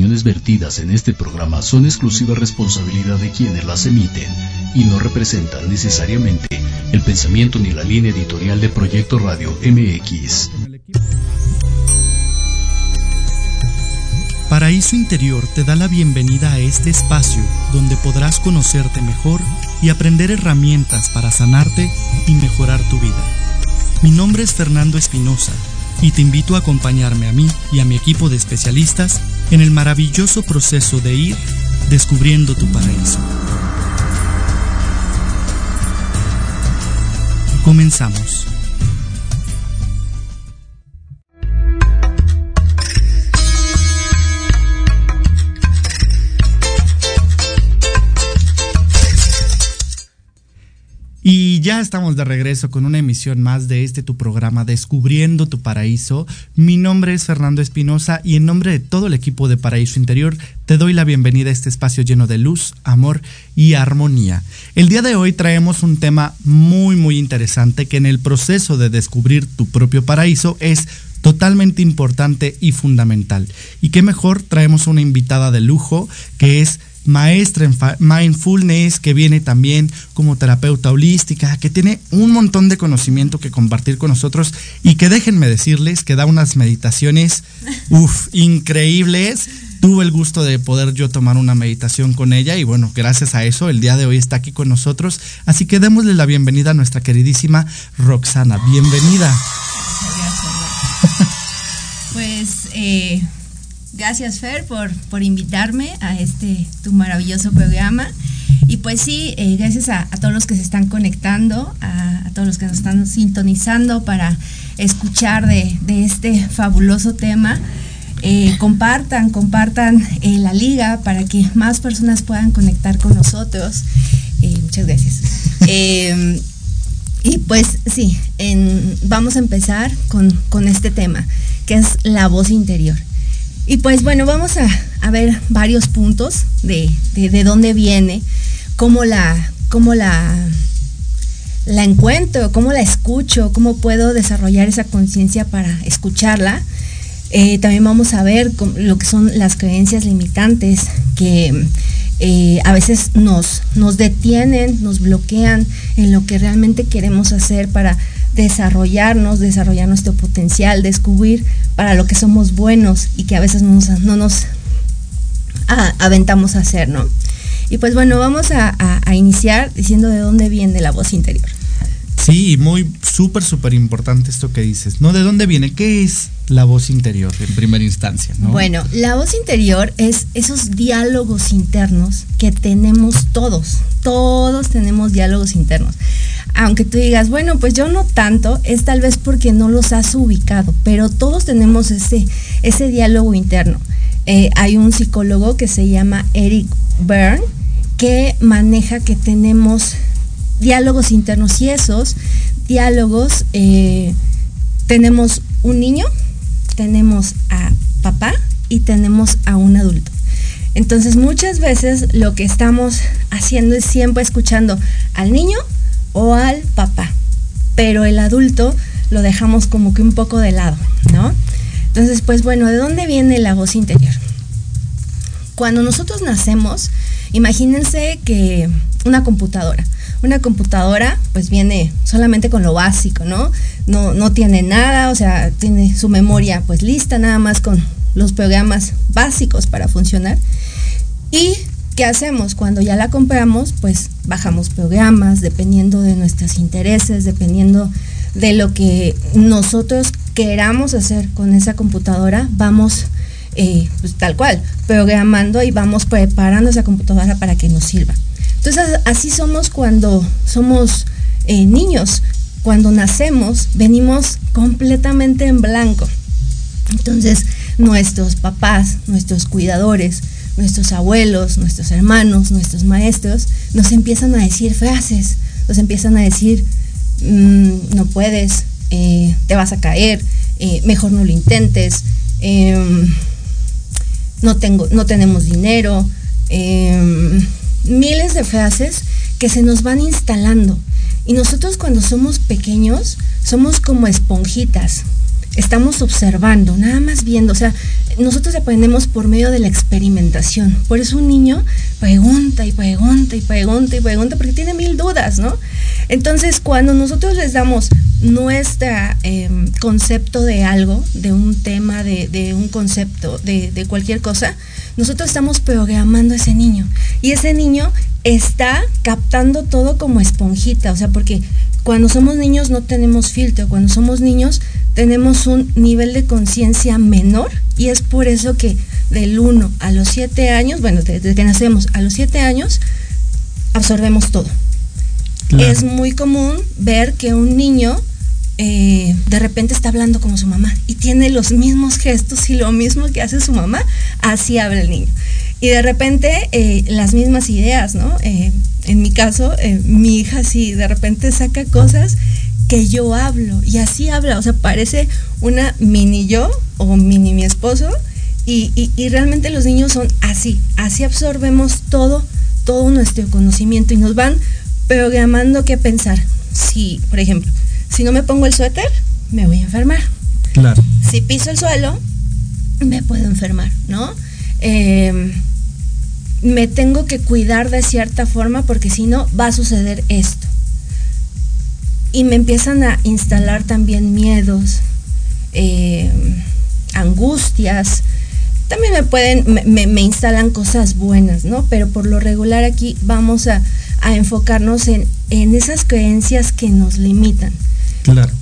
opiniones vertidas en este programa son exclusiva responsabilidad de quienes las emiten y no representan necesariamente el pensamiento ni la línea editorial de Proyecto Radio MX. Paraíso Interior te da la bienvenida a este espacio donde podrás conocerte mejor y aprender herramientas para sanarte y mejorar tu vida. Mi nombre es Fernando Espinosa y te invito a acompañarme a mí y a mi equipo de especialistas en el maravilloso proceso de ir descubriendo tu paraíso. Comenzamos. Ya estamos de regreso con una emisión más de este tu programa Descubriendo tu Paraíso. Mi nombre es Fernando Espinosa y en nombre de todo el equipo de Paraíso Interior te doy la bienvenida a este espacio lleno de luz, amor y armonía. El día de hoy traemos un tema muy muy interesante que en el proceso de descubrir tu propio paraíso es totalmente importante y fundamental. Y qué mejor traemos una invitada de lujo que es maestra en mindfulness, que viene también como terapeuta holística, que tiene un montón de conocimiento que compartir con nosotros y que déjenme decirles que da unas meditaciones, uff, increíbles. Tuve el gusto de poder yo tomar una meditación con ella y bueno, gracias a eso el día de hoy está aquí con nosotros. Así que démosle la bienvenida a nuestra queridísima Roxana. Bienvenida. Pues eh, Gracias Fer por, por invitarme a este tu maravilloso programa. Y pues sí, eh, gracias a, todos los que se están conectando, a, todos los que nos están sintonizando para escuchar de, este fabuloso tema. Eh, compartan, compartan eh, la liga para que más personas puedan conectar con nosotros. muchas gracias. y pues sí, vamos a empezar con, con este tema, que es la voz interior. Y pues bueno, vamos a, ver varios puntos de, dónde viene, cómo la, cómo la, la encuentro, cómo la escucho, cómo puedo desarrollar esa conciencia para escucharla. Eh, también vamos a ver lo que son las creencias limitantes que eh, a veces nos, nos detienen, nos bloquean en lo que realmente queremos hacer para desarrollarnos, desarrollar nuestro potencial, descubrir para lo que somos buenos y que a veces no nos, no nos aventamos a hacer, ¿no? Y pues bueno, vamos a iniciar diciendo de dónde viene la voz interior. Sí, muy súper, súper importante esto que dices, ¿no? ¿De dónde viene? ¿Qué es la voz interior en primera instancia? ¿no? Bueno, la voz interior es esos diálogos internos que tenemos todos, todos tenemos diálogos internos. Aunque tú digas, bueno, pues yo no tanto, es tal vez porque no los has ubicado, pero todos tenemos ese, ese diálogo interno. Eh, hay un psicólogo que se llama Eric Byrne que maneja que tenemos diálogos internos y esos diálogos eh, tenemos un niño, tenemos a papá y tenemos a un adulto. Entonces muchas veces lo que estamos haciendo es siempre escuchando al niño o al papá, pero el adulto lo dejamos como que un poco de lado, ¿no? Entonces, pues bueno, ¿de dónde viene la voz interior? Cuando nosotros nacemos, imagínense que una computadora, una computadora pues viene solamente con lo básico, ¿no? No, no tiene nada, o sea, tiene su memoria pues lista nada más con los programas básicos para funcionar. ¿Y qué hacemos? Cuando ya la compramos, pues bajamos programas dependiendo de nuestros intereses, dependiendo de lo que nosotros queramos hacer con esa computadora, vamos eh, pues, tal cual, programando y vamos preparando esa computadora para que nos sirva. Entonces así somos cuando somos eh, niños. Cuando nacemos venimos completamente en blanco. Entonces nuestros papás, nuestros cuidadores, nuestros abuelos, nuestros hermanos, nuestros maestros nos empiezan a decir frases, nos empiezan a decir, mm, no puedes, eh, te vas a caer, eh, mejor no lo intentes, em, no, tengo, no tenemos dinero, em, miles de frases que se nos van instalando. Y nosotros cuando somos pequeños somos como esponjitas. Estamos observando, nada más viendo, o sea, nosotros aprendemos por medio de la experimentación. Por eso un niño pregunta y pregunta y pregunta y pregunta porque tiene mil dudas, ¿no? Entonces, cuando nosotros les damos nuestro em, concepto de algo, de un tema, de, un concepto, de, de cualquier cosa, nosotros estamos programando a ese niño. Y ese niño está captando todo como esponjita, o sea, porque cuando somos niños no tenemos filtro, cuando somos niños tenemos un nivel de conciencia menor y es por eso que del 1 a los 7 años, bueno, desde que nacemos a los 7 años, absorbemos todo. Es muy común ver que un niño eh, de repente está hablando como su mamá y tiene los mismos gestos y lo mismo que hace su mamá, así habla el niño. Y de repente eh, las mismas ideas, ¿no? Eh, en mi caso, mi hija sí, de repente saca cosas que yo hablo y así habla, o sea, parece una mini yo o mini mi esposo y, y realmente los niños son así, así absorbemos todo, todo nuestro conocimiento y nos van programando qué pensar. Si, por ejemplo, si no me pongo el suéter, me voy a enfermar. Claro. Si piso el suelo, me puedo enfermar, ¿no? Em, me tengo que cuidar de cierta forma porque si no va a suceder esto. Y me empiezan a instalar también miedos, em, angustias. También me pueden, me, instalan cosas buenas, ¿no? Pero por lo regular aquí vamos a, enfocarnos en, en esas creencias que nos limitan. Claro.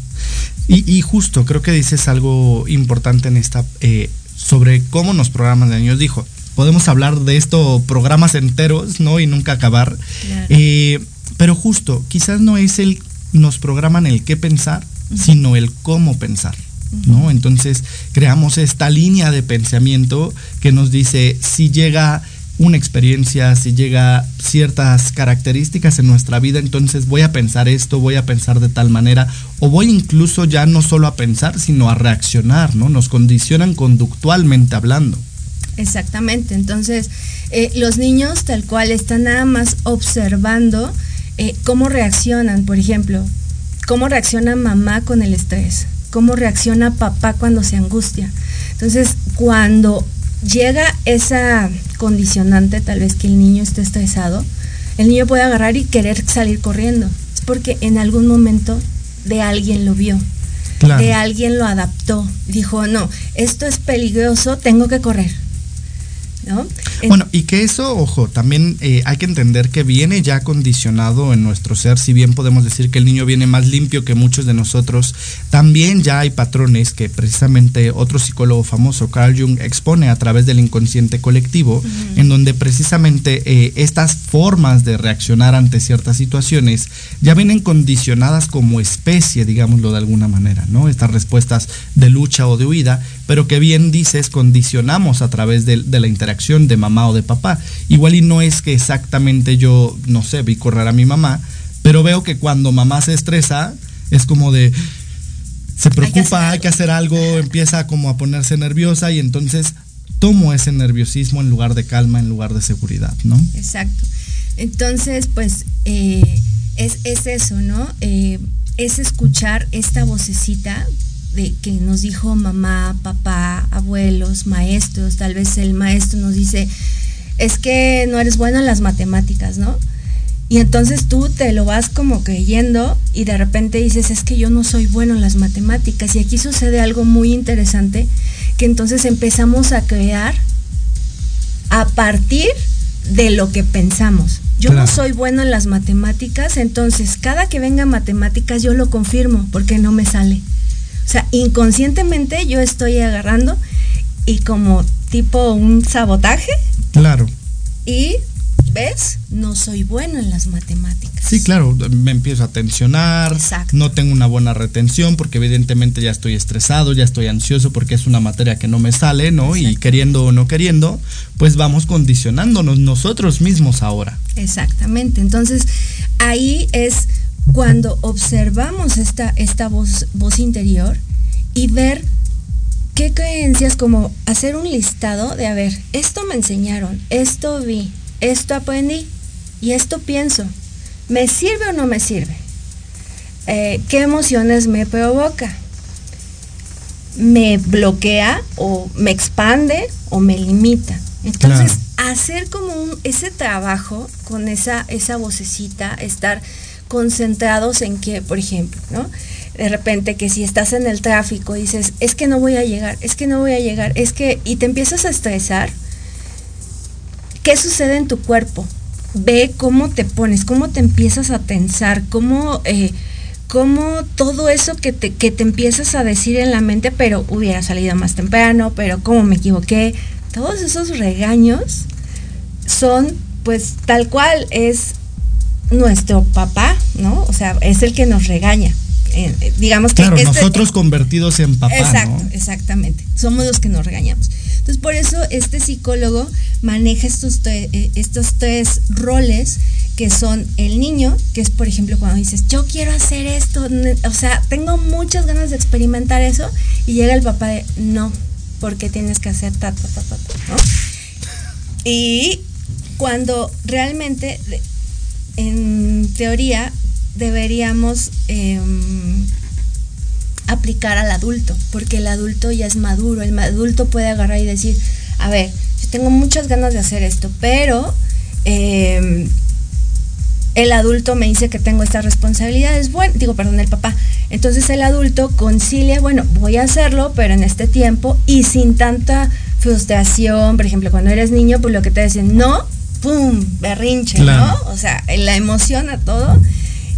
Y, justo, creo que dices algo importante en esta, eh, sobre cómo nos programan de niños. Dijo, podemos hablar de esto programas enteros, ¿no? Y nunca acabar. Eh, pero justo, quizás no es el, nos programan el qué pensar, sino el cómo pensar. ¿No? Entonces creamos esta línea de pensamiento que nos dice si llega una experiencia, si llega ciertas características en nuestra vida, entonces voy a pensar esto, voy a pensar de tal manera, o voy incluso ya no solo a pensar, sino a reaccionar, ¿no? Nos condicionan conductualmente hablando. Exactamente, entonces eh, los niños tal cual están nada más observando eh, cómo reaccionan, por ejemplo, cómo reacciona mamá con el estrés, cómo reacciona papá cuando se angustia. Entonces, cuando llega esa condicionante, tal vez que el niño esté estresado, el niño puede agarrar y querer salir corriendo. Es porque en algún momento de alguien lo vio, de alguien lo adaptó. Dijo, no, esto es peligroso, tengo que correr. Bueno, y que eso, ojo, también eh, hay que entender que viene ya condicionado en nuestro ser, si bien podemos decir que el niño viene más limpio que muchos de nosotros, también ya hay patrones que precisamente otro psicólogo famoso, Carl Jung, expone a través del inconsciente colectivo, en donde precisamente eh, estas formas de reaccionar ante ciertas situaciones ya vienen condicionadas como especie, digámoslo de alguna manera, ¿no? Estas respuestas de lucha o de huida, pero que bien dices, condicionamos a través de, de la interacción de mamá o de papá. Igual y no es que exactamente yo, no sé, vi correr a mi mamá, pero veo que cuando mamá se estresa, es como de, se preocupa, hay que hacer algo, empieza como a ponerse nerviosa y entonces tomo ese nerviosismo en lugar de calma, en lugar de seguridad, ¿no? Exacto. Entonces, pues eh, es, eso, ¿no? Eh, es escuchar esta vocecita de que nos dijo mamá, papá, abuelos, maestros, tal vez el maestro nos dice, es que no eres bueno en las matemáticas, ¿no? Y entonces tú te lo vas como creyendo y de repente dices, es que yo no soy bueno en las matemáticas. Y aquí sucede algo muy interesante, que entonces empezamos a crear a partir de lo que pensamos. Yo no soy bueno en las matemáticas, entonces cada que venga matemáticas yo lo confirmo porque no me sale. O sea, inconscientemente yo estoy agarrando y como tipo un sabotaje. Claro. Y, ¿ves? No soy bueno en las matemáticas. Sí, claro, me empiezo a tensionar, Exacto. no tengo una buena retención porque evidentemente ya estoy estresado, ya estoy ansioso porque es una materia que no me sale, ¿no? Y queriendo o no queriendo, pues vamos condicionándonos nosotros mismos ahora. Exactamente, entonces ahí es cuando observamos esta, esta voz, voz interior y ver qué creencias, como hacer un listado de, a ver, esto me enseñaron, esto vi, esto aprendí y esto pienso, ¿me sirve o no me sirve? Eh, ¿Qué emociones me provoca? me bloquea o me expande o me limita. Entonces, hacer como un, ese trabajo con esa, esa vocecita, estar concentrados en que, por ejemplo, ¿no? De repente que si estás en el tráfico dices, es que no voy a llegar, es que no voy a llegar, es que, y te empiezas a estresar, ¿qué sucede en tu cuerpo? Ve cómo te pones, cómo te empiezas a tensar, cómo, eh, cómo todo eso que te, que te empiezas a decir en la mente, pero hubiera salido más temprano, pero cómo me equivoqué, todos esos regaños son pues tal cual es nuestro papá, ¿no? O sea, es el que nos regaña. Eh, eh, digamos que claro, este nosotros convertidos en papá. Exacto, exactamente. Somos los que nos regañamos. Entonces, por eso este psicólogo maneja estos, eh, estos tres roles que son el niño, que es por ejemplo cuando dices, yo quiero hacer esto, o sea, tengo muchas ganas de experimentar eso, y llega el papá de, no, porque tienes que hacer ta, ta, ta, ta, ¿no? Y cuando realmente, en teoría, deberíamos em, aplicar al adulto, porque el adulto ya es maduro, el adulto puede agarrar y decir, a ver, yo tengo muchas ganas de hacer esto, pero em, el adulto me dice que tengo estas responsabilidades, bueno, digo, perdón, el papá. Entonces el adulto concilia, bueno, voy a hacerlo, pero en este tiempo y sin tanta frustración, por ejemplo, cuando eres niño, pues lo que te dicen, no, pum, berrinche, ¿no? O sea, la emoción a todo.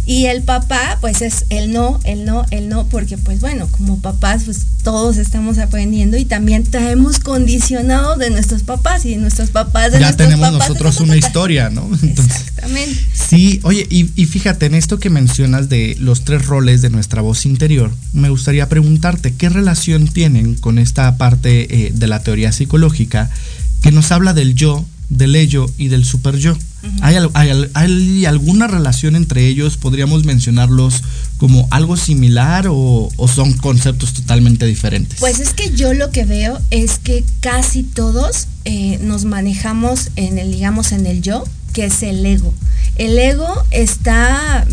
Y el papá, pues es el no, el no, el no, porque pues bueno, como papás, pues todos estamos aprendiendo y también traemos condicionado de nuestros papás y de nuestros papás de ya tenemos nosotros una historia, ¿no? Exactamente. Sí, oye, y, fíjate, en esto que mencionas de los tres roles de nuestra voz interior, me gustaría preguntarte, ¿qué relación tienen con esta parte eh, de la teoría psicológica que nos habla del yo, del ello y del super yo? ¿Hay, alguna relación entre ellos? ¿Podríamos mencionarlos como algo similar o, son conceptos totalmente diferentes? Pues es que yo lo que veo es que casi todos eh, nos manejamos en el, digamos, en el yo, que es el ego. El ego está,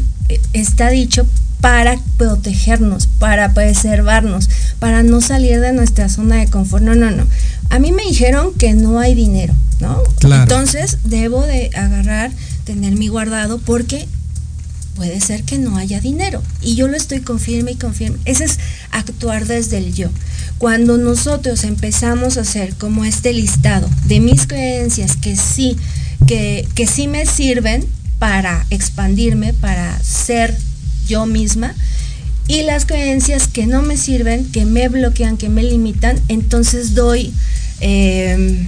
está dicho para protegernos, para preservarnos, para no salir de nuestra zona de confort. No, no, no. A mí me dijeron que no hay dinero, ¿no? Entonces debo de agarrar, tener mi guardado porque puede ser que no haya dinero. Y yo lo estoy confirme y confirme. Ese es actuar desde el yo. Cuando nosotros empezamos a hacer como este listado de mis creencias que sí, que, que sí me sirven para expandirme, para ser yo misma, y las creencias que no me sirven, que me bloquean, que me limitan, entonces doy em,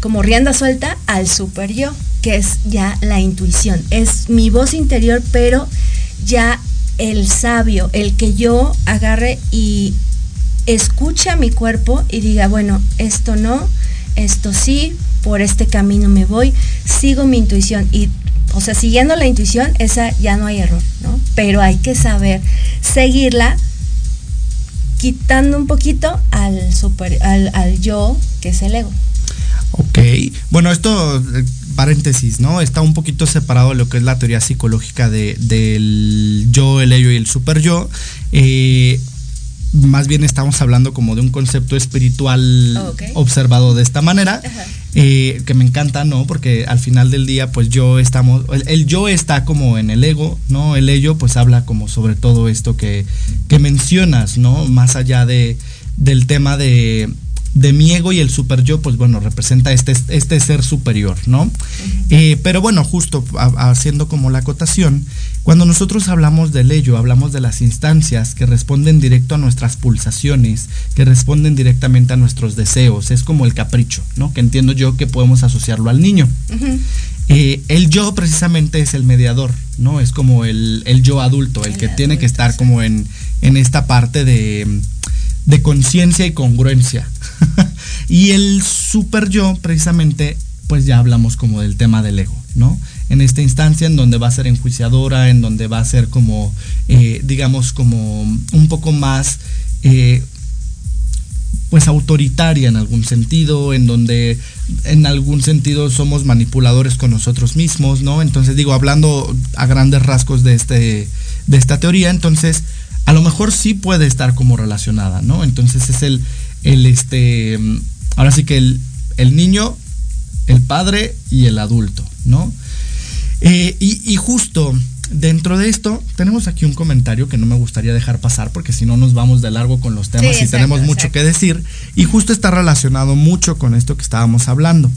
como rienda suelta al super yo, que es ya la intuición. Es mi voz interior, pero ya el sabio, el que yo agarre y escucha mi cuerpo y diga, bueno, esto no, esto sí, por este camino me voy, sigo mi intuición y o sea, siguiendo la intuición, esa ya no hay error, ¿no? Pero hay que saber seguirla quitando un poquito al, super, al, yo, que es el ego. Ok, bueno, esto, eh, paréntesis, ¿no? Está un poquito separado lo que es la teoría psicológica de, del yo, el ello y el super yo. Eh, más bien estamos hablando como de un concepto espiritual oh, observado de esta manera, eh, que me encanta, ¿no? Porque al final del día, pues yo estamos, el, yo está como en el ego, ¿no? El ello pues habla como sobre todo esto que, que mencionas, ¿no? Más allá de, del tema de, de mi ego y el super yo, pues bueno, representa este, este ser superior, ¿no? Eh, pero bueno, justo haciendo como la acotación, cuando nosotros hablamos del ello, hablamos de las instancias que responden directo a nuestras pulsaciones, que responden directamente a nuestros deseos, es como el capricho, ¿no? Que entiendo yo que podemos asociarlo al niño. Eh, el yo precisamente es el mediador, ¿no? Es como el, yo adulto, el, que tiene que estar como en, en esta parte de de conciencia y congruencia. y el super yo, precisamente, pues ya hablamos como del tema del ego, ¿no? En esta instancia en donde va a ser enjuiciadora, en donde va a ser como, eh, digamos, como un poco más, eh, pues autoritaria en algún sentido, en donde en algún sentido somos manipuladores con nosotros mismos, ¿no? Entonces digo, hablando a grandes rasgos de, este, de esta teoría, entonces a lo mejor sí puede estar como relacionada, ¿no? Entonces es el, el este, ahora sí que el, el niño, el padre y el adulto, ¿no? Eh, y, justo dentro de esto tenemos aquí un comentario que no me gustaría dejar pasar porque si no nos vamos de largo con los temas y tenemos mucho que decir y justo está relacionado mucho con esto que estábamos hablando.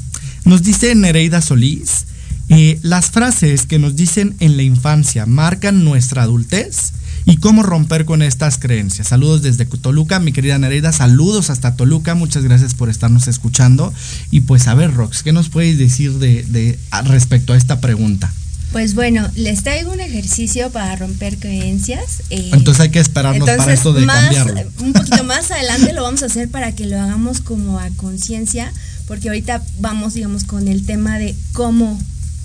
Nos dice Nereida Solís, eh, las frases que nos dicen en la infancia marcan nuestra adultez y cómo romper con estas creencias. Saludos desde Toluca, mi querida Nereida, saludos hasta Toluca, muchas gracias por estarnos escuchando. Y pues a ver, Rox, ¿qué nos puedes decir de, respecto a esta pregunta? Pues bueno, les traigo un ejercicio para romper creencias. Eh, entonces hay que esperarnos para esto de cambiarlo. Un poquito más adelante lo vamos a hacer para que lo hagamos como a conciencia, porque ahorita vamos, digamos, con el tema de cómo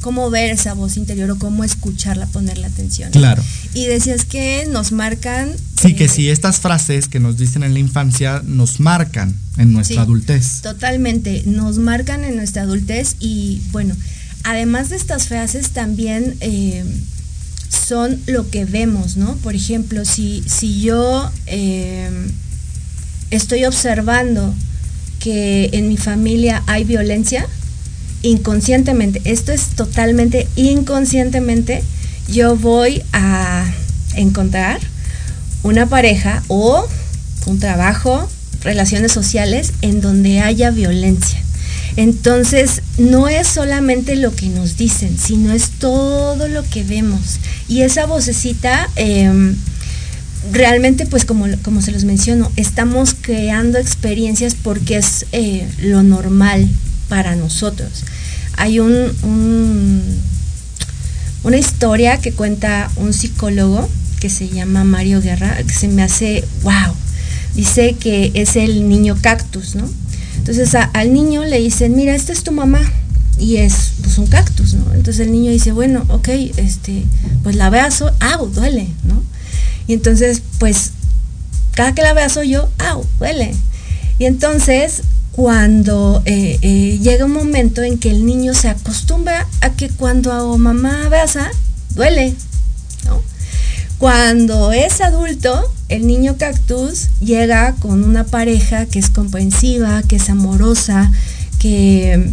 cómo ver esa voz interior o cómo escucharla, ponerle atención. Claro. Y decías que nos marcan. Sí, que eh, si estas frases que nos dicen en la infancia nos marcan en nuestra adultez. Totalmente, nos marcan en nuestra adultez y bueno, además de estas frases también eh, son lo que vemos, ¿no? Por ejemplo, si, si yo eh, estoy observando que en mi familia hay violencia, inconscientemente, esto es totalmente inconscientemente, yo voy a encontrar una pareja o un trabajo, relaciones sociales en donde haya violencia. Entonces, no es solamente lo que nos dicen, sino es todo lo que vemos. Y esa vocecita, em, realmente, pues como, como se los menciono, estamos creando experiencias porque es eh, lo normal para nosotros. Hay un, una historia que cuenta un psicólogo que se llama Mario Guerra, que se me hace, wow, dice que es el niño cactus, ¿no? Entonces al niño le dicen, mira, esta es tu mamá, y es pues un cactus, ¿no? Entonces el niño dice, bueno, ok, este, pues la abrazo, au, duele, ¿no? Y entonces, pues, cada que la abrazo yo, au, duele. Y entonces cuando eh, eh, llega un momento en que el niño se acostumbra a que cuando a mamá abraza, duele. Cuando es adulto, el niño cactus llega con una pareja que es comprensiva, que es amorosa, que,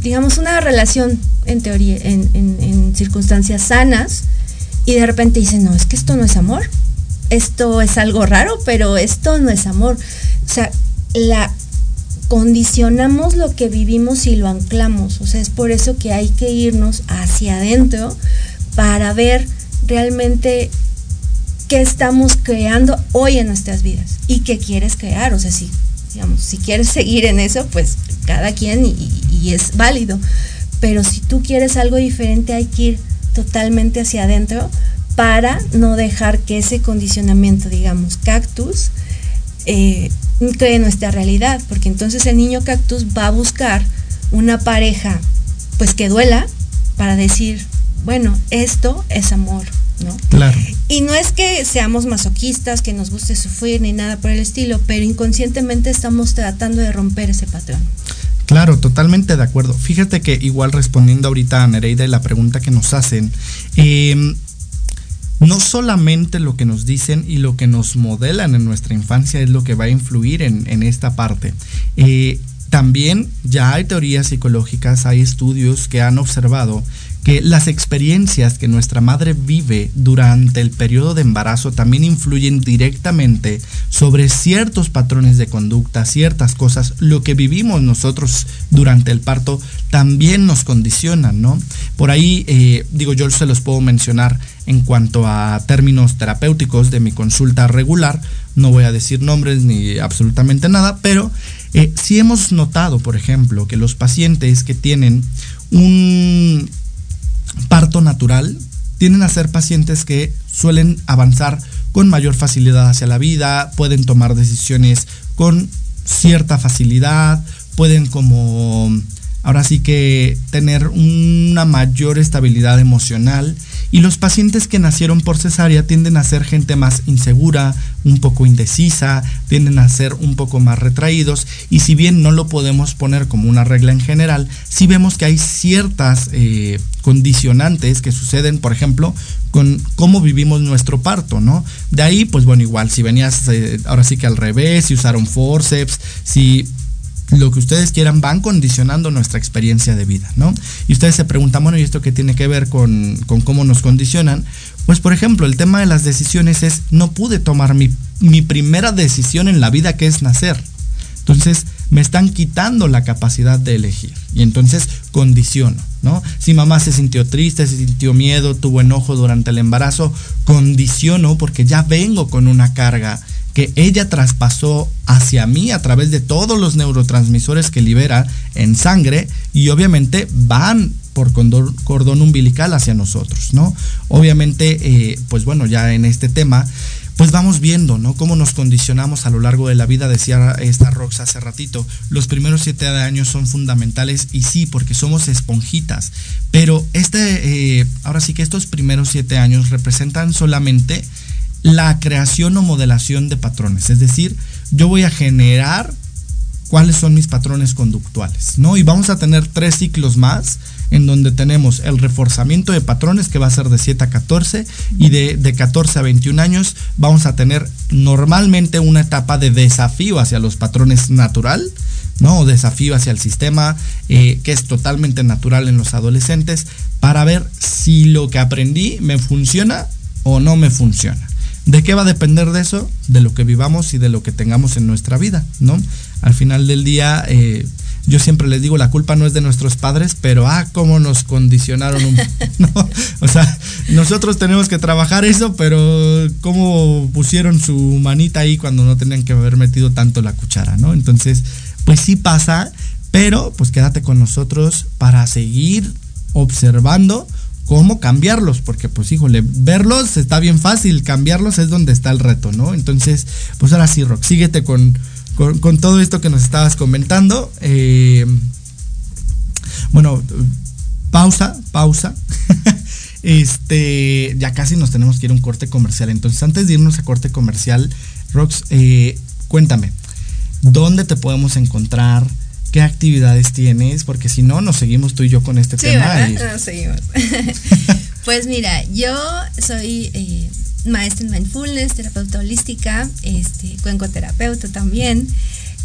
digamos, una relación en teoría, en, en circunstancias sanas, y de repente dice, no, es que esto no es amor, esto es algo raro, pero esto no es amor. O sea, la condicionamos lo que vivimos y lo anclamos. O sea, es por eso que hay que irnos hacia adentro para ver realmente qué estamos creando hoy en nuestras vidas y qué quieres crear. O sea, si, digamos, si quieres seguir en eso, pues cada quien y, y es válido. Pero si tú quieres algo diferente, hay que ir totalmente hacia adentro para no dejar que ese condicionamiento, digamos, cactus, eh, cree nuestra realidad, porque entonces el niño cactus va a buscar una pareja pues que duela para decir, bueno, esto es amor, ¿no? Claro. Y no es que seamos masoquistas, que nos guste sufrir ni nada por el estilo, pero inconscientemente estamos tratando de romper ese patrón. Claro, totalmente de acuerdo. Fíjate que igual respondiendo ahorita a Nereida y la pregunta que nos hacen, eh, no solamente lo que nos dicen y lo que nos modelan en nuestra infancia es lo que va a influir en, esta parte. Eh, también ya hay teorías psicológicas, hay estudios que han observado que las experiencias que nuestra madre vive durante el periodo de embarazo también influyen directamente sobre ciertos patrones de conducta, ciertas cosas. Lo que vivimos nosotros durante el parto también nos condicionan, ¿no? Por ahí, eh, digo, yo se los puedo mencionar en cuanto a términos terapéuticos de mi consulta regular. No voy a decir nombres ni absolutamente nada, pero eh, sí hemos notado, por ejemplo, que los pacientes que tienen un parto natural tienden a ser pacientes que suelen avanzar con mayor facilidad hacia la vida, pueden tomar decisiones con cierta facilidad, pueden como ahora sí que tener una mayor estabilidad emocional Y los pacientes que nacieron por cesárea tienden a ser gente más insegura, un poco indecisa, tienden a ser un poco más retraídos y si bien no lo podemos poner como una regla en general, sí vemos que hay ciertas eh, condicionantes que suceden, por ejemplo, con cómo vivimos nuestro parto, ¿no? De ahí, pues bueno, igual, si venías eh, ahora sí que al revés, si usaron forceps, si lo que ustedes quieran van condicionando nuestra experiencia de vida, ¿no? Y ustedes se preguntan, bueno, ¿y esto qué tiene que ver con, con cómo nos condicionan? Pues por ejemplo, el tema de las decisiones es, no pude tomar mi, mi primera decisión en la vida que es nacer. Entonces me están quitando la capacidad de elegir y entonces condiciono, ¿no? Si mamá se sintió triste, se sintió miedo, tuvo enojo durante el embarazo, condiciono porque ya vengo con una carga que ella traspasó hacia mí a través de todos los neurotransmisores que libera en sangre y obviamente van por cordón, umbilical hacia nosotros, ¿no? Obviamente, eh, pues bueno, ya en este tema, pues vamos viendo, ¿no? Cómo nos condicionamos a lo largo de la vida, decía esta Rox hace ratito. Los primeros siete años son fundamentales y sí, porque somos esponjitas. Pero este, eh, ahora sí que estos primeros siete años representan solamente la creación o modelación de patrones. Es decir, yo voy a generar cuáles son mis patrones conductuales, ¿no? Y vamos a tener tres ciclos más en donde tenemos el reforzamiento de patrones que va a ser de 7 a 14 y de, de 14 a 21 años vamos a tener normalmente una etapa de desafío hacia los patrones natural, ¿no? O desafío hacia el sistema, eh, que es totalmente natural en los adolescentes, para ver si lo que aprendí me funciona o no me funciona. ¿De qué va a depender de eso? De lo que vivamos y de lo que tengamos en nuestra vida, ¿no? Al final del día, eh, yo siempre les digo, la culpa no es de nuestros padres, pero ah, cómo nos condicionaron un, ¿no? O sea, nosotros tenemos que trabajar eso, pero cómo pusieron su manita ahí cuando no tenían que haber metido tanto la cuchara, ¿no? Entonces, pues sí pasa, pero pues quédate con nosotros para seguir observando cómo cambiarlos, porque pues híjole, verlos está bien fácil, cambiarlos es donde está el reto, ¿no? Entonces, pues ahora sí, Rock, síguete con, con, todo esto que nos estabas comentando. Eh, bueno, pausa, pausa. este, ya casi nos tenemos que ir a un corte comercial. Entonces, antes de irnos a corte comercial, Rox, eh, cuéntame, ¿dónde te podemos encontrar? Qué actividades tienes, porque si no, nos seguimos tú y yo con este tema. Nos seguimos. pues mira, yo soy eh, maestra en mindfulness, terapeuta holística, este, cuencoterapeuta también.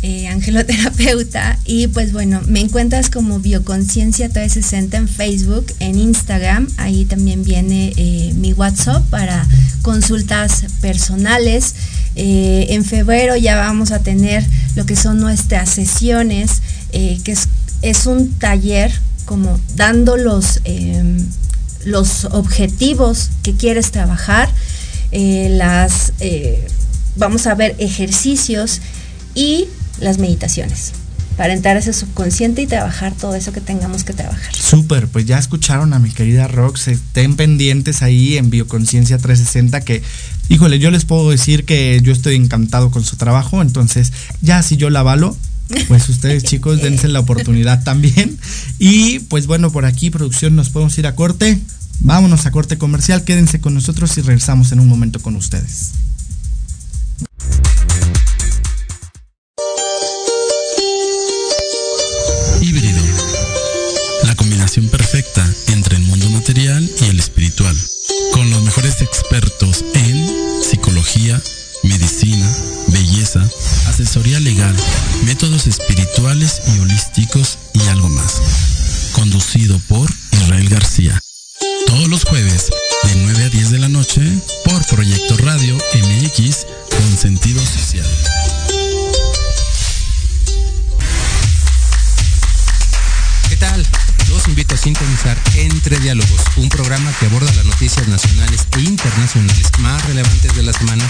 Eh, angeloterapeuta y pues bueno, me encuentras como Bioconciencia 360 en Facebook, en Instagram, ahí también viene eh, mi WhatsApp para consultas personales. en febrero ya vamos a tener lo que son nuestras sesiones eh, que es, un taller como dando los, em, los objetivos que quieres trabajar, eh, las, eh, vamos a ver ejercicios y las meditaciones para entrar a ese subconsciente y trabajar todo eso que tengamos que trabajar. Súper, pues ya escucharon a mi querida Rox, estén pendientes ahí en Bioconciencia 360 que, híjole, yo les puedo decir que yo estoy encantado con su trabajo, entonces ya si yo la avalo, pues ustedes chicos dense la oportunidad también. Y pues bueno, por aquí producción nos podemos ir a corte. Vámonos a corte comercial, quédense con nosotros y regresamos en un momento con ustedes. Asesoría legal, métodos espirituales y holísticos y algo más. Conducido por Israel García. Todos los jueves, de 9 a 10 de la noche, por Proyecto Radio MX con sentido social. ¿Qué tal? Los invito a sintonizar Entre Diálogos, un programa que aborda las noticias nacionales e internacionales más relevantes de la semana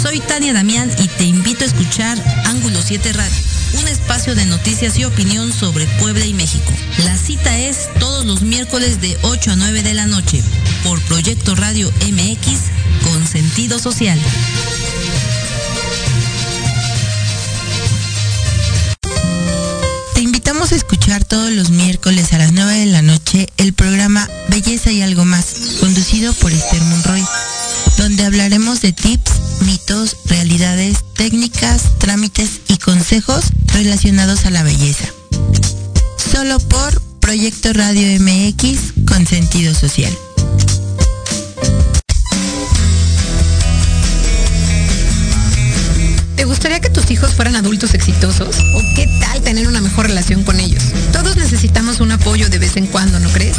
Soy Tania Damián y te invito a escuchar Ángulo 7 Radio, un espacio de noticias y opinión sobre Puebla y México. La cita es todos los miércoles de 8 a 9 de la noche por Proyecto Radio MX con sentido social. Te invitamos a escuchar todos los miércoles a las 9 de la noche el programa Belleza y algo más, conducido por Esther Monroy donde hablaremos de tips, mitos, realidades, técnicas, trámites y consejos relacionados a la belleza. Solo por Proyecto Radio MX con sentido social. ¿Te gustaría que tus hijos fueran adultos exitosos? ¿O qué tal tener una mejor relación con ellos? Todos necesitamos un apoyo de vez en cuando, ¿no crees?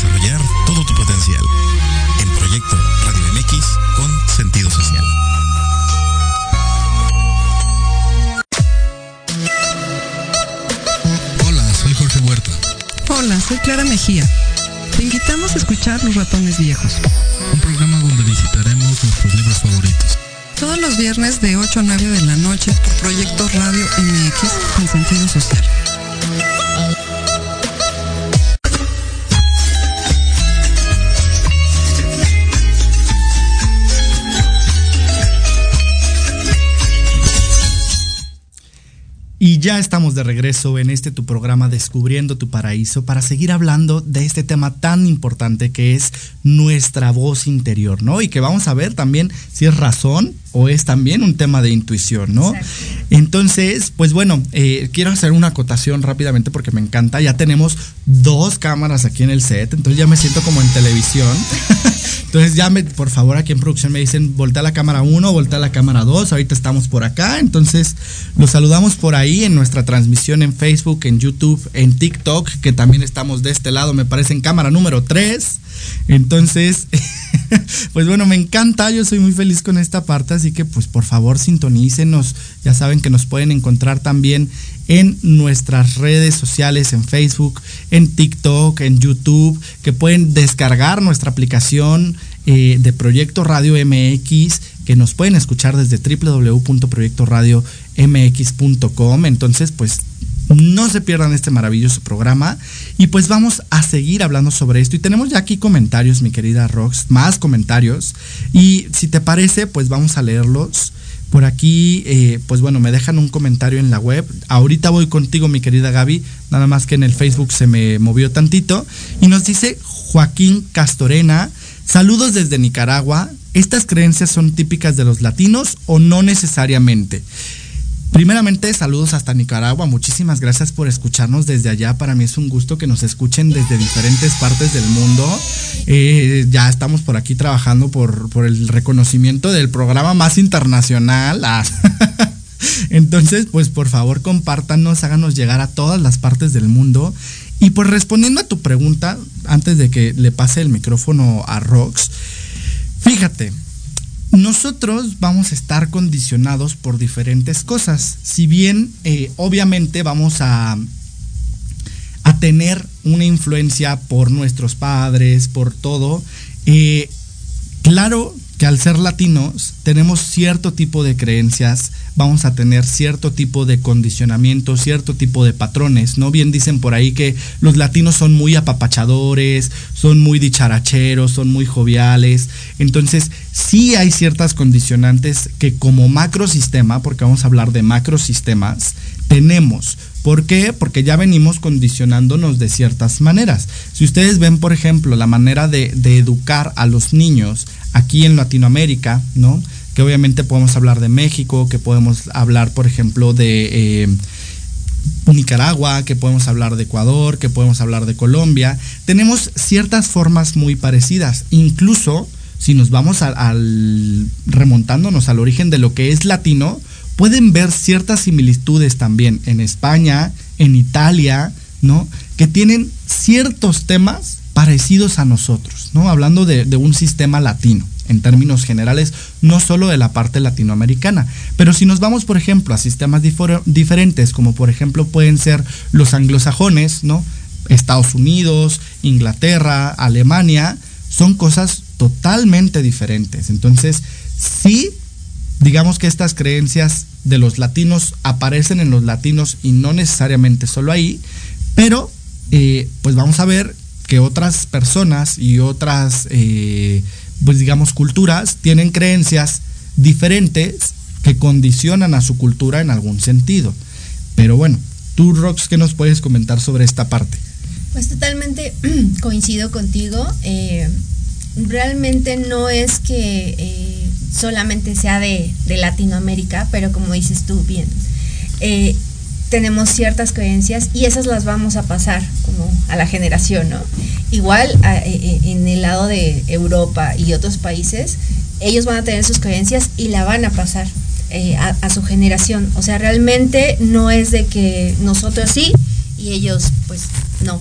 desarrollar todo tu potencial. El proyecto Radio MX con sentido social. Hola, soy Jorge Huerta. Hola, soy Clara Mejía. Te invitamos a escuchar Los Ratones Viejos. Un programa donde visitaremos nuestros libros favoritos. Todos los viernes de 8 a 9 de la noche por Proyecto Radio MX con sentido social. Y ya estamos de regreso en este tu programa Descubriendo tu Paraíso para seguir hablando de este tema tan importante que es nuestra voz interior, ¿no? Y que vamos a ver también si es razón o es también un tema de intuición, ¿no? Entonces, pues bueno, eh, quiero hacer una acotación rápidamente porque me encanta. Ya tenemos dos cámaras aquí en el set, entonces ya me siento como en televisión. entonces ya me, por favor, aquí en producción me dicen, voltea la cámara 1, voltea la cámara 2, ahorita estamos por acá, entonces los saludamos por ahí en nuestra transmisión en Facebook, en YouTube, en TikTok, que también estamos de este lado, me parece en cámara número 3. Entonces, pues bueno, me encanta, yo soy muy feliz con esta parte, así que pues por favor sintonícenos, ya saben que nos pueden encontrar también en nuestras redes sociales, en Facebook, en TikTok, en YouTube, que pueden descargar nuestra aplicación eh, de Proyecto Radio MX, que nos pueden escuchar desde www.proyectoradiomx.com, entonces pues no se pierdan este maravilloso programa. Y pues vamos a seguir hablando sobre esto. Y tenemos ya aquí comentarios, mi querida Rox, más comentarios. Y si te parece, pues vamos a leerlos. Por aquí, eh, pues bueno, me dejan un comentario en la web. Ahorita voy contigo, mi querida Gaby. Nada más que en el Facebook se me movió tantito. Y nos dice Joaquín Castorena. Saludos desde Nicaragua. ¿Estas creencias son típicas de los latinos o no necesariamente? Primeramente, saludos hasta Nicaragua. Muchísimas gracias por escucharnos desde allá. Para mí es un gusto que nos escuchen desde diferentes partes del mundo. Eh, ya estamos por aquí trabajando por, por, el reconocimiento del programa más internacional. Ah. Entonces, pues por favor, compártanos, háganos llegar a todas las partes del mundo. Y pues respondiendo a tu pregunta, antes de que le pase el micrófono a Rox, fíjate, nosotros vamos a estar condicionados por diferentes cosas. Si bien eh, obviamente vamos a, a tener una influencia por nuestros padres, por todo, eh, claro que al ser latinos tenemos cierto tipo de creencias, vamos a tener cierto tipo de condicionamiento, cierto tipo de patrones, ¿no? Bien dicen por ahí que los latinos son muy apapachadores, son muy dicharacheros, son muy joviales. Entonces, sí hay ciertas condicionantes que como macrosistema, porque vamos a hablar de macrosistemas, tenemos. ¿Por qué? Porque ya venimos condicionándonos de ciertas maneras. Si ustedes ven, por ejemplo, la manera de, de educar a los niños aquí en Latinoamérica, ¿no? Que obviamente podemos hablar de México, que podemos hablar, por ejemplo, de, eh, Nicaragua, que podemos hablar de Ecuador, que podemos hablar de Colombia. Tenemos ciertas formas muy parecidas. Incluso si nos vamos al remontándonos al origen de lo que es latino, pueden ver ciertas similitudes también en España, en Italia, ¿no? Que tienen ciertos temas parecidos a nosotros, ¿no? Hablando de, de un sistema latino en términos generales, no solo de la parte latinoamericana. Pero si nos vamos, por ejemplo, a sistemas diferentes, como por ejemplo pueden ser los anglosajones, ¿no? Estados Unidos, Inglaterra, Alemania, son cosas totalmente diferentes. Entonces, sí, digamos que estas creencias de los latinos aparecen en los latinos y no necesariamente solo ahí, pero eh, pues vamos a ver que otras personas y otras eh, pues digamos, culturas tienen creencias diferentes que condicionan a su cultura en algún sentido. Pero bueno, tú, Rox, ¿qué nos puedes comentar sobre esta parte? Pues totalmente coincido contigo. Eh, realmente no es que eh, solamente sea de, Latinoamérica, pero como dices tú bien, eh, tenemos ciertas creencias y esas las vamos a pasar como a la generación, ¿no? Igual e, e, en el lado de Europa y otros países, ellos van a tener sus creencias y la van a pasar eh, a, su generación. O sea, realmente no es de que nosotros sí y ellos pues no.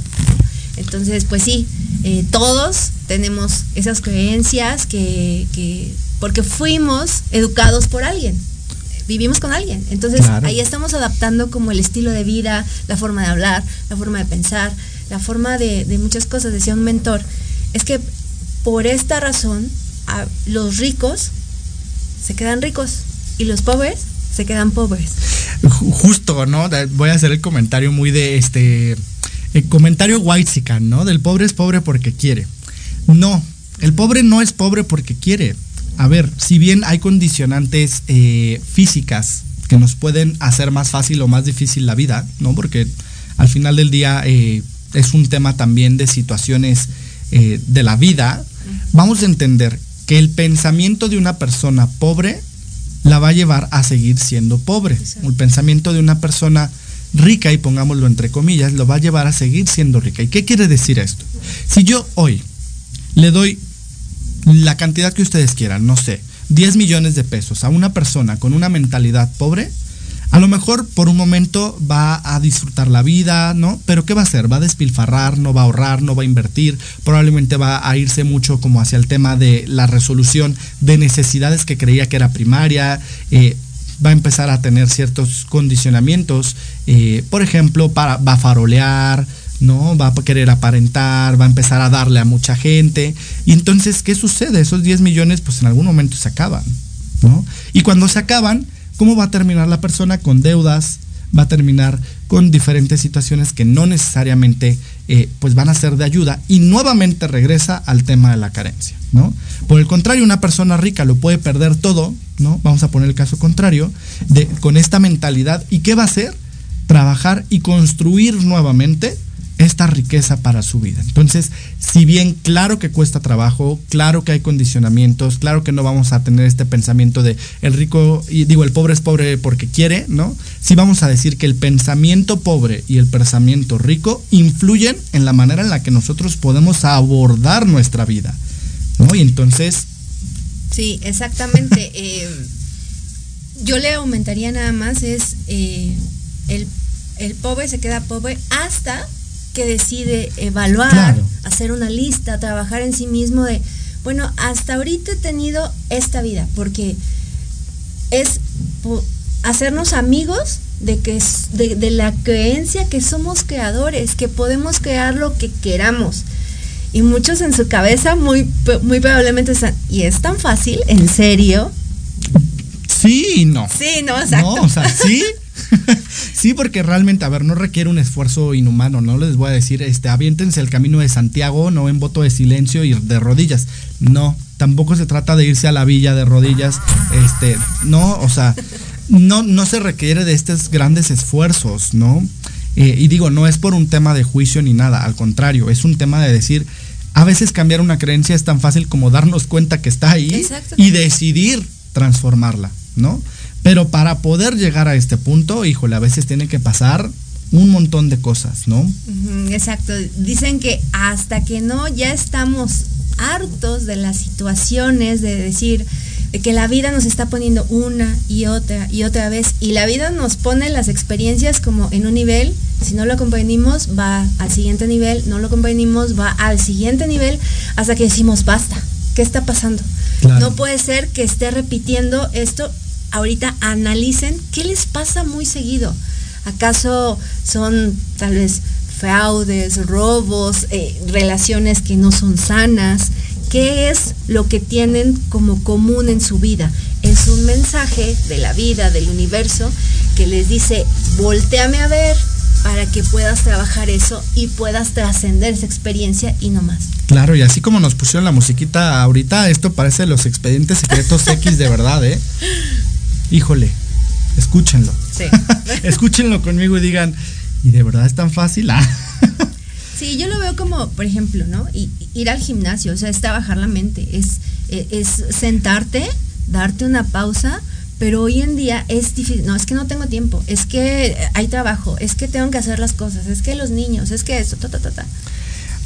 Entonces, pues sí, eh, todos tenemos esas creencias que, que, porque fuimos educados por alguien vivimos con alguien. Entonces ahí estamos adaptando como el estilo de vida, la forma de hablar, la forma de pensar, la forma de, muchas cosas. Decía un mentor, es que por esta razón los ricos se quedan ricos y los pobres se quedan pobres. Justo, ¿no? Voy a hacer el comentario muy de este, el comentario white ¿no? Del pobre es pobre porque quiere. No, el pobre no es pobre porque quiere a ver, si bien hay condicionantes eh, físicas que nos pueden hacer más fácil o más difícil la vida, ¿no? Porque al final del día eh, es un tema también de situaciones eh, de la vida, vamos a entender que el pensamiento de una persona pobre la va a llevar a seguir siendo pobre. El pensamiento de una persona rica, y pongámoslo entre comillas, lo va a llevar a seguir siendo rica. ¿Y qué quiere decir esto? Si yo hoy le doy la cantidad que ustedes quieran, no sé, 10 millones de pesos a una persona con una mentalidad pobre, a lo mejor por un momento va a disfrutar la vida, ¿no? Pero ¿qué va a hacer? Va a despilfarrar, no va a ahorrar, no va a invertir, probablemente va a irse mucho como hacia el tema de la resolución de necesidades que creía que era primaria, eh, va a empezar a tener ciertos condicionamientos, eh, por ejemplo, para, va a farolear, ¿no? Va a querer aparentar, va a empezar a darle a mucha gente. Y entonces, ¿qué sucede? Esos 10 millones, pues en algún momento se acaban, ¿no? Y cuando se acaban, ¿cómo va a terminar la persona? Con deudas, va a terminar con diferentes situaciones que no necesariamente eh, pues van a ser de ayuda y nuevamente regresa al tema de la carencia, ¿no? Por el contrario, una persona rica lo puede perder todo, ¿no? Vamos a poner el caso contrario, de, con esta mentalidad. ¿Y qué va a hacer? Trabajar y construir nuevamente esta riqueza para su vida. Entonces, si bien claro que cuesta trabajo, claro que hay condicionamientos, claro que no vamos a tener este pensamiento de el rico, y digo, el pobre es pobre porque quiere, ¿no? Sí vamos a decir que el pensamiento pobre y el pensamiento rico influyen en la manera en la que nosotros podemos abordar nuestra vida, ¿no? Y entonces... Sí, exactamente. Eh, yo le aumentaría nada más es eh, el, el pobre se queda pobre hasta que decide evaluar, hacer una lista, trabajar en sí mismo de, bueno, hasta ahorita he tenido esta vida, porque es hacernos amigos de que de, de, la creencia que somos creadores, que podemos crear lo que queramos. Y muchos en su cabeza muy, muy probablemente están, ¿y es tan fácil? ¿En serio? Sí, no. Sí, no, exacto. No, o sea, sí, sí, porque realmente, a ver, no requiere un esfuerzo inhumano, ¿no? Les voy a decir, este, aviéntense el camino de Santiago, no en voto de silencio y de rodillas. No, tampoco se trata de irse a la villa de rodillas, este, no, o sea, no, no se requiere de estos grandes esfuerzos, ¿no? Eh, y digo, no es por un tema de juicio ni nada, al contrario, es un tema de decir, a veces cambiar una creencia es tan fácil como darnos cuenta que está ahí y decidir transformarla, ¿no? Pero para poder llegar a este punto, híjole, a veces tiene que pasar un montón de cosas, ¿no? Exacto. Dicen que hasta que no ya estamos hartos de las situaciones, de decir que la vida nos está poniendo una y otra y otra vez, y la vida nos pone las experiencias como en un nivel, si no lo comprendimos va al siguiente nivel, no lo comprendimos va al siguiente nivel, hasta que decimos, basta, ¿qué está pasando? No puede ser que esté repitiendo esto. Ahorita analicen qué les pasa muy seguido. ¿Acaso son tal vez fraudes, robos, eh, relaciones que no son sanas? ¿Qué es lo que tienen como común en su vida? Es un mensaje de la vida, del universo, que les dice, volteame a ver para que puedas trabajar eso y puedas trascender esa experiencia y no más. Claro, y así como nos pusieron la musiquita ahorita, esto parece los expedientes secretos X de verdad, ¿eh? Híjole, escúchenlo. Sí. escúchenlo conmigo y digan, ¿y de verdad es tan fácil? Ah. sí, yo lo veo como, por ejemplo, ¿no? ir al gimnasio, o sea, es trabajar la mente, es, e, es sentarte, darte una pausa, pero hoy en día es difícil, no, es que no tengo tiempo, es que hay trabajo, es que tengo que hacer las cosas, es que los niños, es que eso, ta, ta, ta, ta.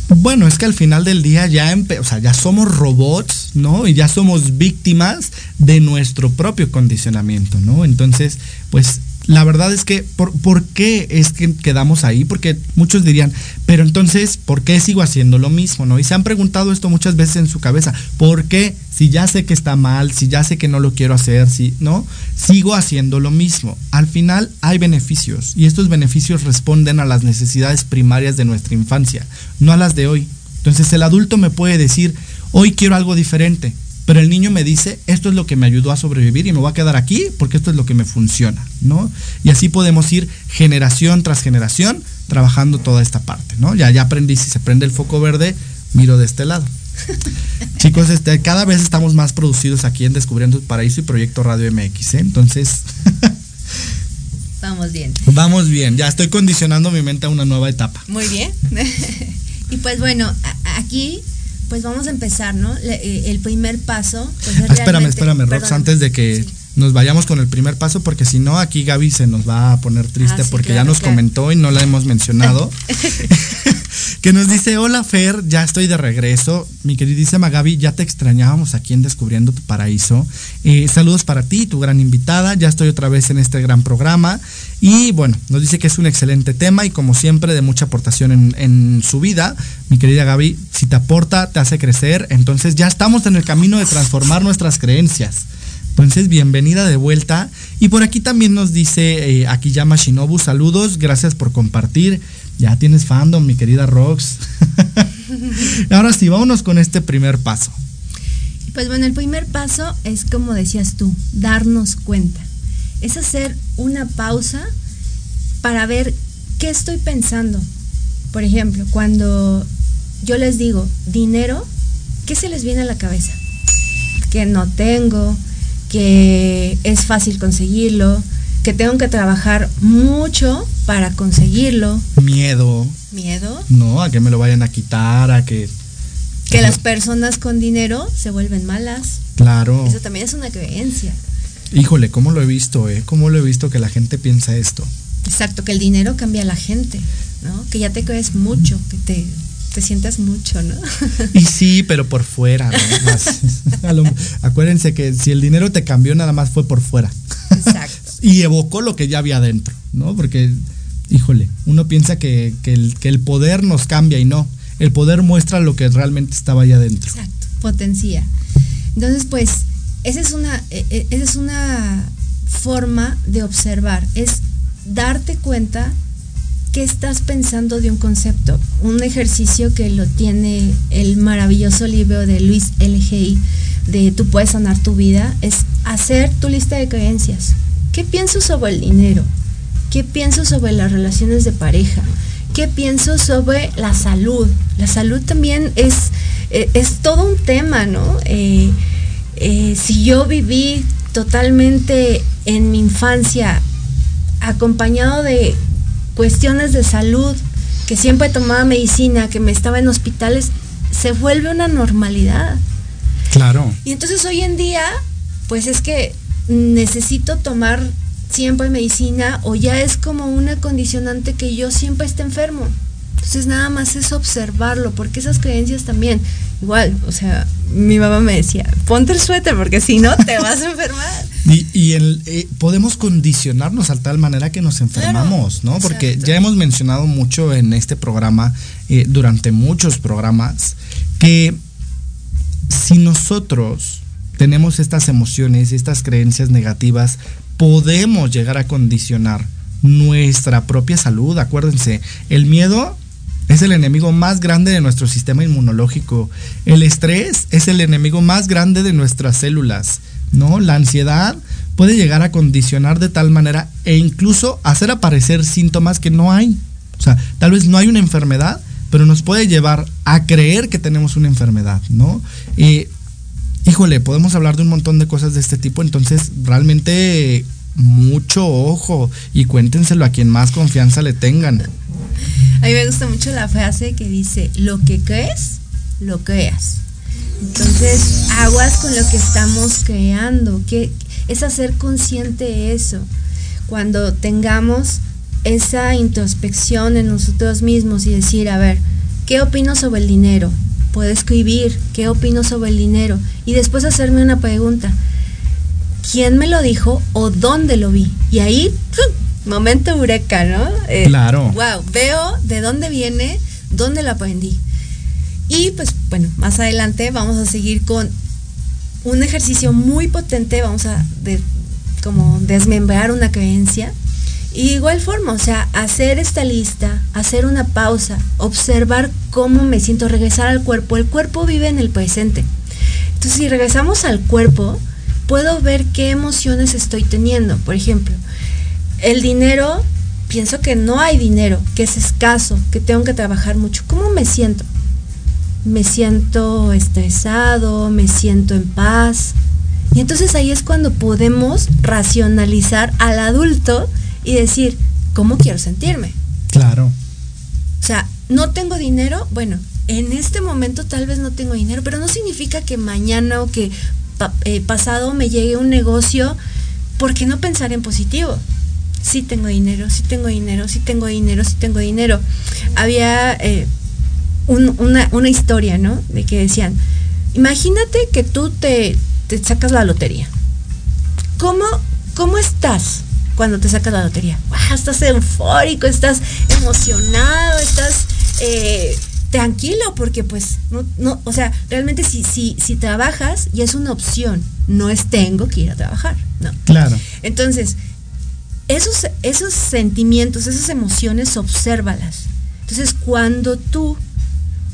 Bueno, es que al final del día ya, o sea, ya somos robots, ¿no? Y ya somos víctimas de nuestro propio condicionamiento, ¿no? Entonces, pues la verdad es que, ¿por, qué es que quedamos ahí? Porque muchos dirían, pero entonces, ¿por qué sigo haciendo lo mismo? ¿no? Y se han preguntado esto muchas veces en su cabeza, ¿por qué? Si ya sé que está mal, si ya sé que no lo quiero hacer, si, ¿no? Sigo haciendo lo mismo. Al final hay beneficios y estos beneficios responden a las necesidades primarias de nuestra infancia, no a las de hoy. Entonces el adulto me puede decir, hoy quiero algo diferente, pero el niño me dice, esto es lo que me ayudó a sobrevivir y me voy a quedar aquí porque esto es lo que me funciona, ¿no? Y así podemos ir generación tras generación trabajando toda esta parte, ¿no? Ya, ya aprendí, si se prende el foco verde, miro de este lado. Chicos, este, cada vez estamos más producidos aquí en Descubriendo el Paraíso y Proyecto Radio MX, ¿eh? Entonces... Vamos bien. Vamos bien, ya estoy condicionando mi mente a una nueva etapa. Muy bien. y pues bueno, aquí pues vamos a empezar, ¿no? Eh, el primer paso. Pues ah, espérame, espérame, Rox, antes de que nos vayamos con el primer paso, porque si no, aquí Gaby se nos va a poner triste ah, porque ya nos comentó y no la hemos mencionado. que nos dice, hola Fer, ya estoy de regreso. Mi queridísima Gaby, ya te extrañábamos aquí en Descubriendo tu Paraíso. Eh, saludos para ti, tu gran invitada. Ya estoy otra vez en este gran programa. Y bueno, nos dice que es un excelente tema y como siempre de mucha aportación en, en su vida. Mi querida Gaby, si te aporta, te hace crecer. Entonces ya estamos en el camino de transformar nuestras creencias. Entonces, bienvenida de vuelta. Y por aquí también nos dice eh, llama Shinobu, saludos, gracias por compartir. Ya tienes fandom, mi querida Rox. Ahora sí, vámonos con este primer paso. Pues bueno, el primer paso es como decías tú, darnos cuenta. Es hacer una pausa para ver qué estoy pensando. Por ejemplo, cuando yo les digo dinero, ¿qué se les viene a la cabeza? Que no tengo, que es fácil conseguirlo, que tengo que trabajar mucho para conseguirlo. Miedo. Miedo. No, a que me lo vayan a quitar, a que... Que las personas con dinero se vuelven malas. Claro. Eso también es una creencia. Híjole, ¿cómo lo he visto, eh? ¿Cómo lo he visto que la gente piensa esto? Exacto, que el dinero cambia a la gente, ¿no? Que ya te crees mucho, que te te sientas mucho, ¿no? Y sí, pero por fuera, ¿no? acuérdense que si el dinero te cambió, nada más fue por fuera. Exacto. y evocó lo que ya había adentro, ¿no? Porque, híjole, uno piensa que, el, que el poder nos cambia y no. El poder muestra lo que realmente estaba allá adentro. Exacto, potencia. Entonces, pues, esa es una, e, e, esa es una forma de observar, es darte cuenta ¿Qué estás pensando de un concepto? Un ejercicio que lo tiene el maravilloso libro de Luis L.G. de Tú puedes sanar tu vida, es hacer tu lista de creencias. ¿Qué pienso sobre el dinero? ¿Qué pienso sobre las relaciones de pareja? ¿Qué pienso sobre la salud? La salud también es, eh, es todo un tema, ¿no? Eh, eh, si yo viví totalmente en mi infancia acompañado de cuestiones de salud, que siempre tomaba medicina, que me estaba en hospitales, se vuelve una normalidad. Claro. Y entonces hoy en día, pues es que necesito tomar tiempo en medicina o ya es como una condicionante que yo siempre esté enfermo. Entonces nada más es observarlo, porque esas creencias también, igual, o sea, mi mamá me decía, ponte el suéter porque si no te vas a enfermar. Y, el, eh, podemos condicionarnos a tal manera que nos enfermamos, ¿no? Porque ya hemos mencionado mucho en este programa, eh, durante muchos programas, que si nosotros tenemos estas emociones, estas creencias negativas, podemos llegar a condicionar nuestra propia salud. Acuérdense, el miedo es el enemigo más grande de nuestro sistema inmunológico. El estrés es el enemigo más grande de nuestras células, ¿no? La ansiedad puede llegar a condicionar de tal manera e incluso hacer aparecer síntomas que no hay. O sea, tal vez no hay una enfermedad, pero nos puede llevar a creer que tenemos una enfermedad, ¿no? Y, híjole, podemos hablar de un montón de cosas de este tipo, entonces realmente mucho ojo y cuéntenselo a quien más confianza le tengan. A mí me gusta mucho la frase que dice, lo que crees, lo creas. Entonces, aguas con lo que estamos creando, que es hacer consciente eso. Cuando tengamos esa introspección en nosotros mismos y decir, a ver, ¿qué opino sobre el dinero? Puedo escribir, ¿qué opino sobre el dinero? Y después hacerme una pregunta, quién me lo dijo o dónde lo vi. Y ahí, momento eureka, ¿no? Eh, claro. Wow, veo de dónde viene, dónde lo aprendí. Y pues bueno, más adelante vamos a seguir con un ejercicio muy potente, vamos a como desmembrar una creencia. Y igual forma, o sea, hacer esta lista, hacer una pausa, observar cómo me siento, regresar al cuerpo. El cuerpo vive en el presente. Entonces, si regresamos al cuerpo, puedo ver qué emociones estoy teniendo. Por ejemplo, el dinero, pienso que no hay dinero, que es escaso, que tengo que trabajar mucho. ¿Cómo me siento? Me siento estresado, me siento en paz. Y entonces ahí es cuando podemos racionalizar al adulto y decir, ¿cómo quiero sentirme? Claro. O sea, no tengo dinero, bueno, en este momento tal vez no tengo dinero, pero no significa que mañana o que eh, pasado me llegue un negocio, ¿por qué no pensar en positivo? Sí tengo dinero, sí tengo dinero, sí tengo dinero, sí tengo dinero. Había eh, una, historia, ¿no? De que decían, imagínate que tú te, sacas la lotería. ¿Cómo, ¿Cómo estás cuando te sacas la lotería? estás eufórico, estás emocionado, estás... Eh, tranquilo, porque pues, no, no, o sea, realmente si, si, si trabajas y es una opción, no es tengo que ir a trabajar, ¿no? Claro. Entonces, esos, esos sentimientos, esas emociones, obsérvalas. Entonces, cuando tú,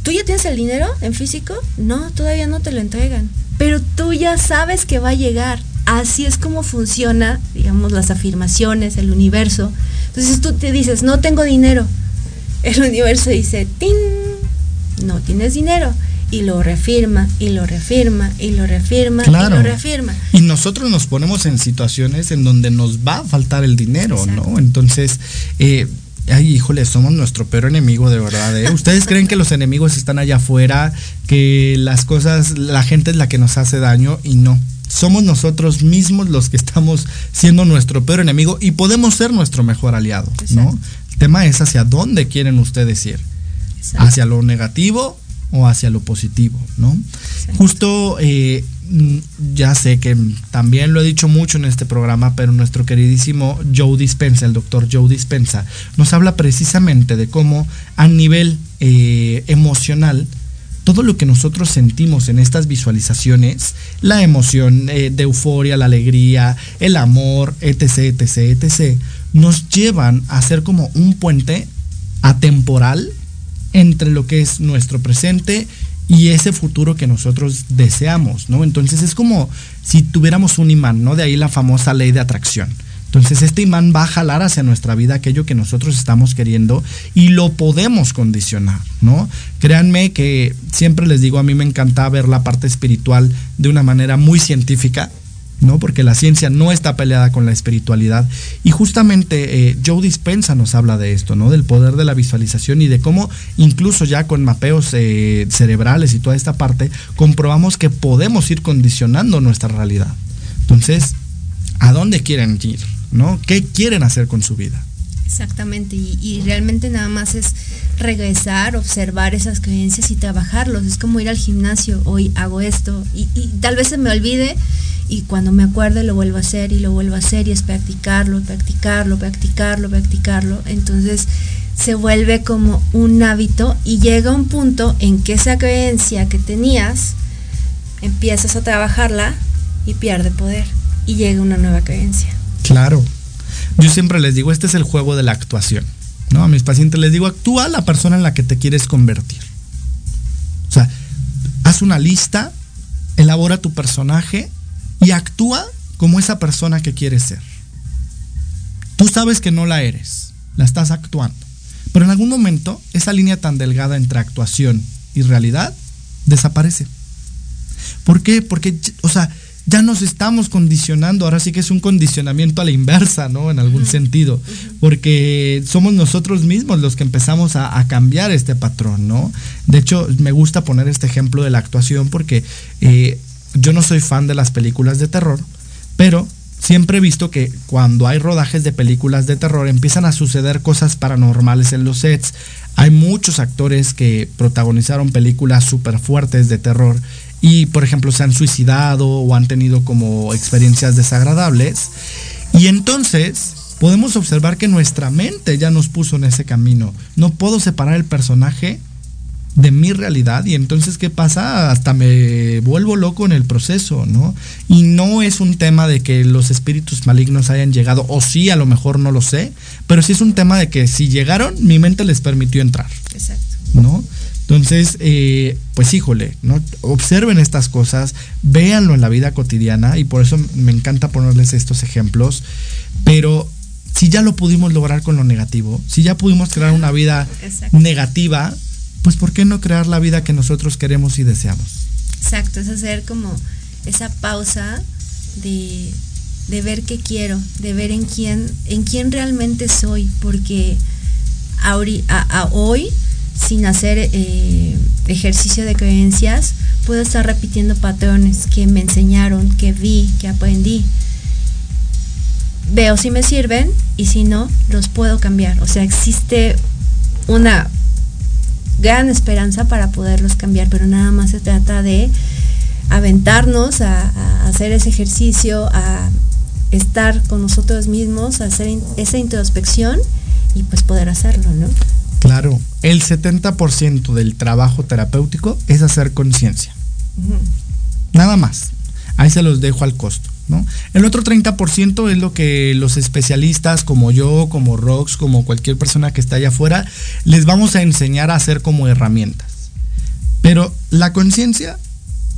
tú ya tienes el dinero en físico, no, todavía no te lo entregan, pero tú ya sabes que va a llegar. Así es como funciona, digamos, las afirmaciones, el universo. Entonces tú te dices, no tengo dinero. El universo dice, ¡tin! no tienes dinero. Y lo reafirma, y lo reafirma, y lo reafirma, y lo reafirma. Y nosotros nos ponemos en situaciones en donde nos va a faltar el dinero, ¿no? Entonces, eh, ay, híjole, somos nuestro peor enemigo de verdad. ¿eh? Ustedes creen que los enemigos están allá afuera, que las cosas, la gente es la que nos hace daño y no. Somos nosotros mismos los que estamos siendo nuestro peor enemigo y podemos ser nuestro mejor aliado, ¿no? El tema es hacia dónde quieren ustedes ir hacia lo negativo o hacia lo positivo, ¿no? Justo, eh, mm, ya sé que también lo he dicho mucho en este programa, pero nuestro queridísimo Joe Dispensa, el doctor Joe Dispensa, nos habla precisamente de cómo a nivel eh, emocional, todo lo que nosotros sentimos en estas visualizaciones, la emoción eh, de euforia, la alegría, el amor, etc., etc., etc., nos llevan a ser como un puente atemporal entre lo que es nuestro presente y ese futuro que nosotros deseamos, ¿no? Entonces es como si tuviéramos un imán, ¿no? De ahí la famosa ley de atracción. Entonces este imán va a jalar hacia nuestra vida aquello que nosotros estamos queriendo y lo podemos condicionar, ¿no? Créanme que siempre les digo, a mí me encanta ver la parte espiritual de una manera muy científica, ¿no? Porque la ciencia no está peleada con la espiritualidad. Y justamente eh, Joe Dispensa nos habla de esto, ¿no? Del poder de la visualización y de cómo incluso ya con mapeos eh, cerebrales y toda esta parte, comprobamos que podemos ir condicionando nuestra realidad. Entonces, ¿a dónde quieren ir? ¿no? ¿Qué quieren hacer con su vida? Exactamente, y, realmente nada más es regresar, observar esas creencias y trabajarlos. Es como ir al gimnasio, hoy hago esto, y, tal vez se me olvide, y cuando me acuerde lo vuelvo a hacer y lo vuelvo a hacer, y es practicarlo, practicarlo, practicarlo, practicarlo. Entonces se vuelve como un hábito y llega un punto en que esa creencia que tenías, empiezas a trabajarla y pierde poder, y llega una nueva creencia. Claro, yo siempre les digo, este es el juego de la actuación. ¿no? A mis pacientes les digo, actúa la persona en la que te quieres convertir. O sea, haz una lista, elabora tu personaje y actúa como esa persona que quieres ser. Tú sabes que no la eres, la estás actuando. Pero en algún momento esa línea tan delgada entre actuación y realidad desaparece. ¿Por qué? Porque, o sea, ya nos estamos condicionando, ahora sí que es un condicionamiento a la inversa, ¿no? En algún sentido, porque somos nosotros mismos los que empezamos a, cambiar este patrón, ¿no? De hecho, me gusta poner este ejemplo de la actuación porque eh, yo no soy fan de las películas de terror, pero siempre he visto que cuando hay rodajes de películas de terror empiezan a suceder cosas paranormales en los sets. Hay muchos actores que protagonizaron películas súper fuertes de terror y, por ejemplo, se han suicidado o han tenido como experiencias desagradables. Y entonces podemos observar que nuestra mente ya nos puso en ese camino. No puedo separar el personaje de mi realidad y entonces qué pasa hasta me vuelvo loco en el proceso, ¿no? Y no es un tema de que los espíritus malignos hayan llegado o sí, a lo mejor no lo sé, pero sí es un tema de que si llegaron, mi mente les permitió entrar. Exacto. ¿No? Entonces, eh, pues híjole, ¿no? observen estas cosas, véanlo en la vida cotidiana y por eso me encanta ponerles estos ejemplos, pero si ya lo pudimos lograr con lo negativo, si ya pudimos crear una vida negativa, pues ¿por qué no crear la vida que nosotros queremos y deseamos? Exacto, es hacer como esa pausa de, ver qué quiero, de ver en quién, en quién realmente soy, porque a hoy sin hacer eh, ejercicio de creencias, puedo estar repitiendo patrones que me enseñaron, que vi, que aprendí. Veo si me sirven y si no, los puedo cambiar. O sea, existe una gran esperanza para poderlos cambiar, pero nada más se trata de aventarnos a, hacer ese ejercicio, a estar con nosotros mismos, a hacer esa introspección y pues poder hacerlo, ¿no? Claro, el 70% del trabajo terapéutico es hacer conciencia. Nada más. Ahí se los dejo al costo. ¿no? El otro 30% es lo que los especialistas como yo, como Rox, como cualquier persona que está allá afuera, les vamos a enseñar a hacer como herramientas. Pero la conciencia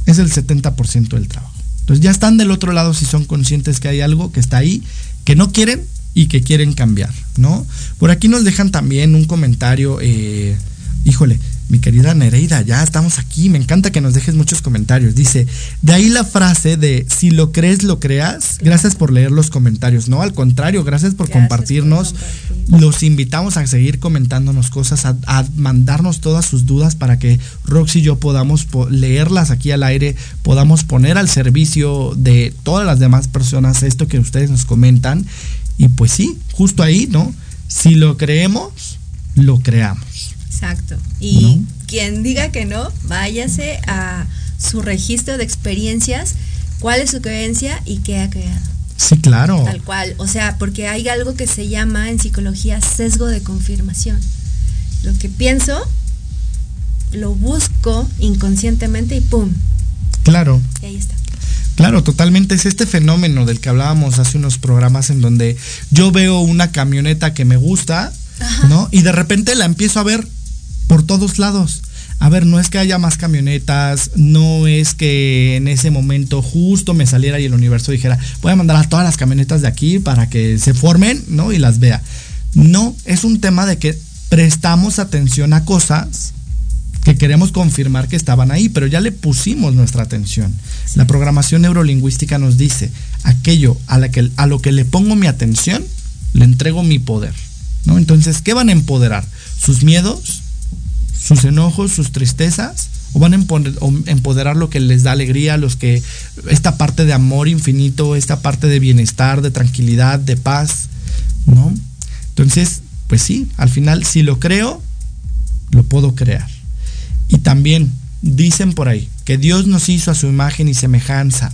es el 70% del trabajo. Entonces ya están del otro lado si son conscientes que hay algo que está ahí, que no quieren, y que quieren cambiar, ¿no? Por aquí nos dejan también un comentario, eh, híjole, mi querida Nereida, ya estamos aquí, me encanta que nos dejes muchos comentarios. Dice, de ahí la frase de si lo crees, lo creas. Gracias por leer los comentarios, ¿no? Al contrario, gracias por compartirnos. Los invitamos a seguir comentándonos cosas, a, a, mandarnos todas sus dudas para que Roxy y yo podamos leerlas aquí al aire, podamos poner al servicio de todas las demás personas esto que ustedes nos comentan y pues sí, justo ahí, ¿no? Si lo creemos, lo creamos. Exacto. Y quien diga que no, váyase a su registro de experiencias, cuál es su creencia y qué ha creado. Sí, claro. Tal cual. O sea, porque hay algo que se llama en psicología sesgo de confirmación. Lo que pienso, lo busco inconscientemente y ¡pum! Claro. Y ahí está. Claro, totalmente es este fenómeno del que hablábamos hace unos programas en donde yo veo una camioneta que me gusta, ¿no? Y de repente la empiezo a ver por todos lados. A ver, no es que haya más camionetas, no es que en ese momento justo me saliera y el universo dijera, voy a mandar a todas las camionetas de aquí para que se formen, ¿no? Y las vea. No, es un tema de que prestamos atención a cosas que queremos confirmar que estaban ahí, pero ya le pusimos nuestra atención. La programación neurolingüística nos dice, aquello a, lo que le pongo mi atención, le entrego mi poder. Entonces, ¿qué van a empoderar? ¿Sus miedos? ¿Sus enojos? ¿Sus tristezas? o van a empoderar lo que les da alegría, los que esta parte de amor infinito, esta parte de bienestar, de tranquilidad, de paz, ¿no? Entonces, pues sí, al final si lo creo, lo puedo crear. Y también dicen por ahí que Dios nos hizo a su imagen y semejanza.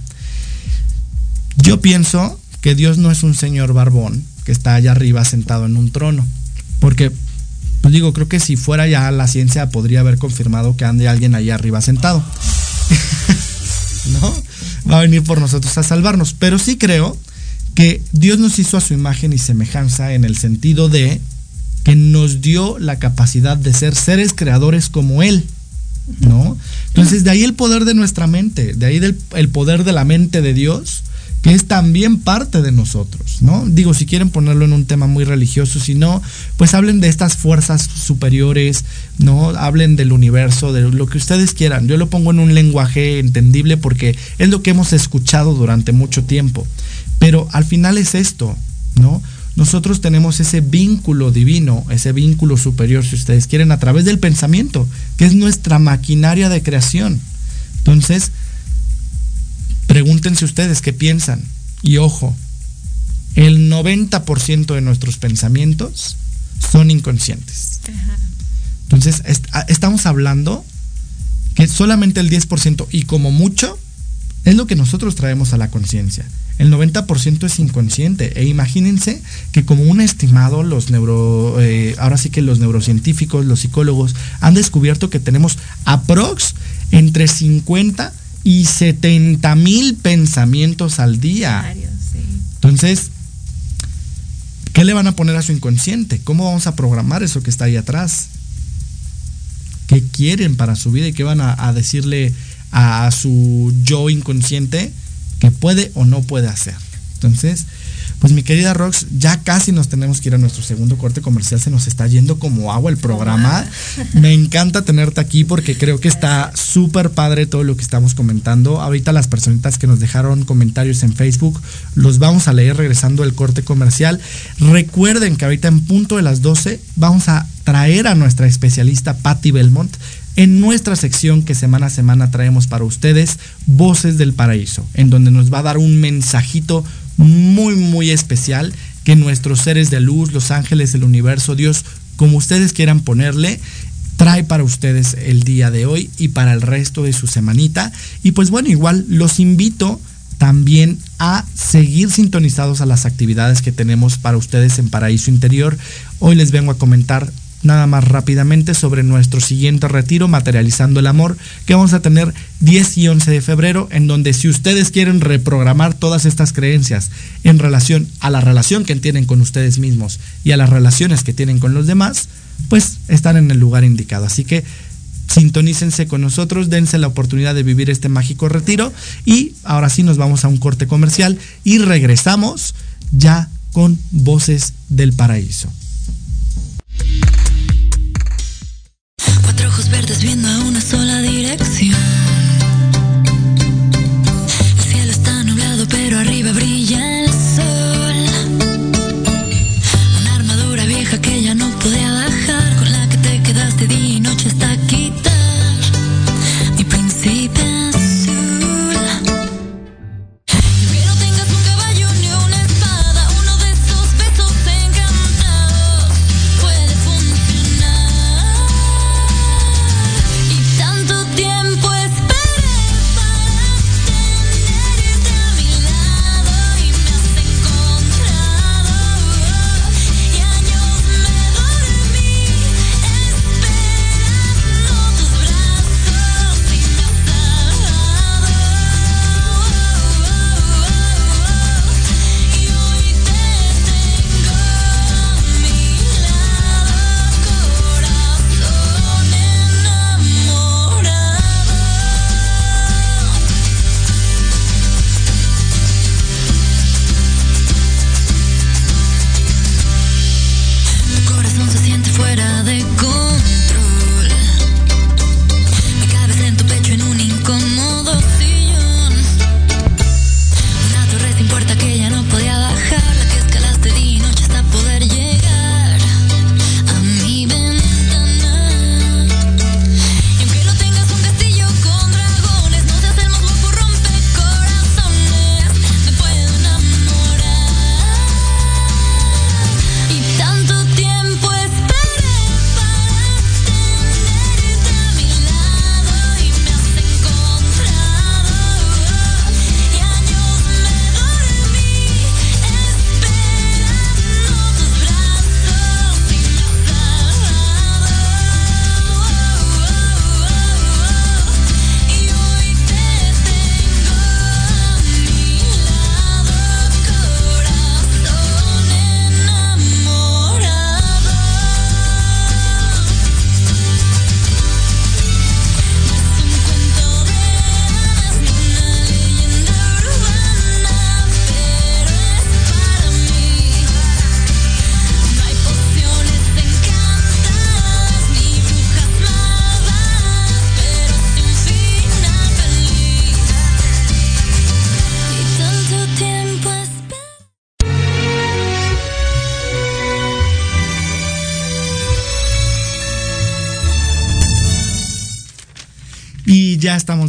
Yo pienso que Dios no es un señor barbón que está allá arriba sentado en un trono, porque pues digo, creo que si fuera ya la ciencia podría haber confirmado que ande alguien allá arriba sentado. ¿No? Va a venir por nosotros a salvarnos. Pero sí creo que Dios nos hizo a su imagen y semejanza en el sentido de que nos dio la capacidad de ser seres creadores como Él. ¿No? Entonces, de ahí el poder de nuestra mente, de ahí el poder de la mente de Dios, que es también parte de nosotros, ¿no? Digo, si quieren ponerlo en un tema muy religioso, si no, pues hablen de estas fuerzas superiores, ¿no? Hablen del universo, de lo que ustedes quieran. Yo lo pongo en un lenguaje entendible porque es lo que hemos escuchado durante mucho tiempo. Pero al final es esto, ¿no? Nosotros tenemos ese vínculo divino, ese vínculo superior, si ustedes quieren, a través del pensamiento, que es nuestra maquinaria de creación. Entonces, Pregúntense ustedes qué piensan. Y ojo, el 90% de nuestros pensamientos son inconscientes. Entonces, estamos hablando que solamente el 10% y como mucho es lo que nosotros traemos a la conciencia. El 90% es inconsciente. E imagínense que como un estimado, los neuro, eh, ahora sí que los neurocientíficos, los psicólogos, han descubierto que tenemos aprox entre 50 y 70 mil pensamientos al día. Entonces, ¿qué le van a poner a su inconsciente? ¿Cómo vamos a programar eso que está ahí atrás? ¿Qué quieren para su vida y qué van a, decirle a su yo inconsciente que puede o no puede hacer? Entonces, pues mi querida Rox, ya casi nos tenemos que ir a nuestro segundo corte comercial, se nos está yendo como agua el programa. Me encanta tenerte aquí porque creo que está súper padre todo lo que estamos comentando. Ahorita las personitas que nos dejaron comentarios en Facebook los vamos a leer regresando el corte comercial. Recuerden que ahorita en punto de las 12 vamos a traer a nuestra especialista Patty Belmont en nuestra sección que semana a semana traemos para ustedes, Voces del Paraíso, en donde nos va a dar un mensajito muy, muy especial que nuestros seres de luz, los ángeles, el universo, Dios, como ustedes quieran ponerle, trae para ustedes el día de hoy y para el resto de su semanita. Y pues bueno, igual los invito también a seguir sintonizados a las actividades que tenemos para ustedes en Paraíso Interior. Hoy les vengo a comentar nada más rápidamente sobre nuestro siguiente retiro, Materializando el Amor, que vamos a tener 10 y 11 de febrero, en donde si ustedes quieren reprogramar todas estas creencias en relación a la relación que tienen con ustedes mismos y a las relaciones que tienen con los demás, pues están en el lugar indicado. Así que sintonícense con nosotros, dense la oportunidad de vivir este mágico retiro y ahora sí nos vamos a un corte comercial y regresamos ya con Voces del Paraíso.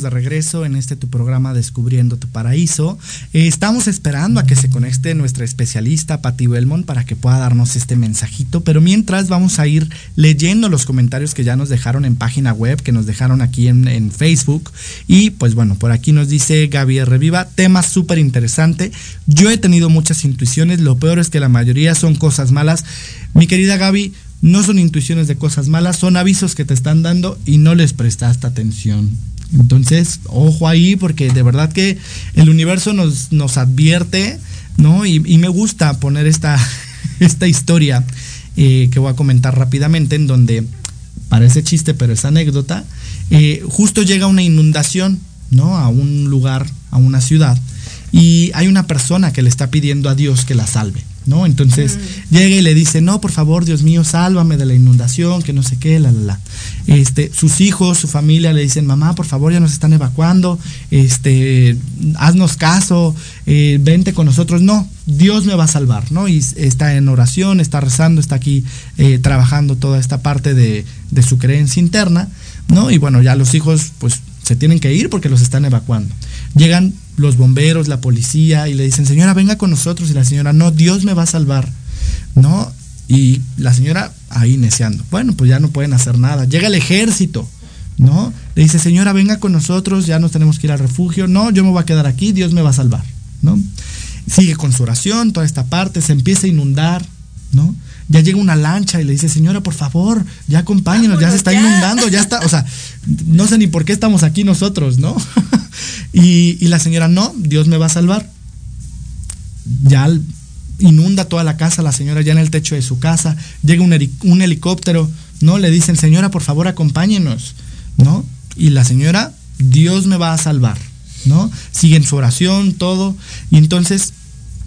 De regreso en este tu programa Descubriendo tu Paraíso. Eh, estamos esperando a que se conecte nuestra especialista Patti Belmont para que pueda darnos este mensajito. Pero mientras vamos a ir leyendo los comentarios que ya nos dejaron en página web, que nos dejaron aquí en, en Facebook. Y pues bueno, por aquí nos dice Gaby Reviva, tema súper interesante. Yo he tenido muchas intuiciones, lo peor es que la mayoría son cosas malas. Mi querida Gaby, no son intuiciones de cosas malas, son avisos que te están dando y no les prestaste atención. Entonces, ojo ahí, porque de verdad que el universo nos, nos advierte, ¿no? Y, me gusta poner esta, esta historia eh, que voy a comentar rápidamente, en donde parece chiste, pero es anécdota. Eh, justo llega una inundación, ¿no? A un lugar, a una ciudad, y hay una persona que le está pidiendo a Dios que la salve. ¿No? Entonces mm. llega y le dice, no, por favor, Dios mío, sálvame de la inundación, que no sé qué, la, la, la. Este, sus hijos, su familia le dicen, mamá, por favor, ya nos están evacuando, este, haznos caso, eh, vente con nosotros. No, Dios me va a salvar, ¿no? Y está en oración, está rezando, está aquí eh, trabajando toda esta parte de, de su creencia interna, ¿no? Y bueno, ya los hijos, pues, se tienen que ir porque los están evacuando. Llegan los bomberos, la policía, y le dicen, señora, venga con nosotros. Y la señora, no, Dios me va a salvar. ¿No? Y la señora ahí neceando. Bueno, pues ya no pueden hacer nada. Llega el ejército, ¿no? Le dice, señora, venga con nosotros, ya nos tenemos que ir al refugio. No, yo me voy a quedar aquí, Dios me va a salvar, ¿no? Sigue con su oración, toda esta parte, se empieza a inundar, ¿no? Ya llega una lancha y le dice, señora, por favor, ya acompáñenos, ya se está inundando, ya está, o sea, no sé ni por qué estamos aquí nosotros, ¿no? Y, la señora, no, Dios me va a salvar. Ya inunda toda la casa, la señora ya en el techo de su casa, llega un, helicóptero, ¿no? Le dicen, señora, por favor, acompáñenos, ¿no? Y la señora, Dios me va a salvar, ¿no? Sigue en su oración, todo, y entonces,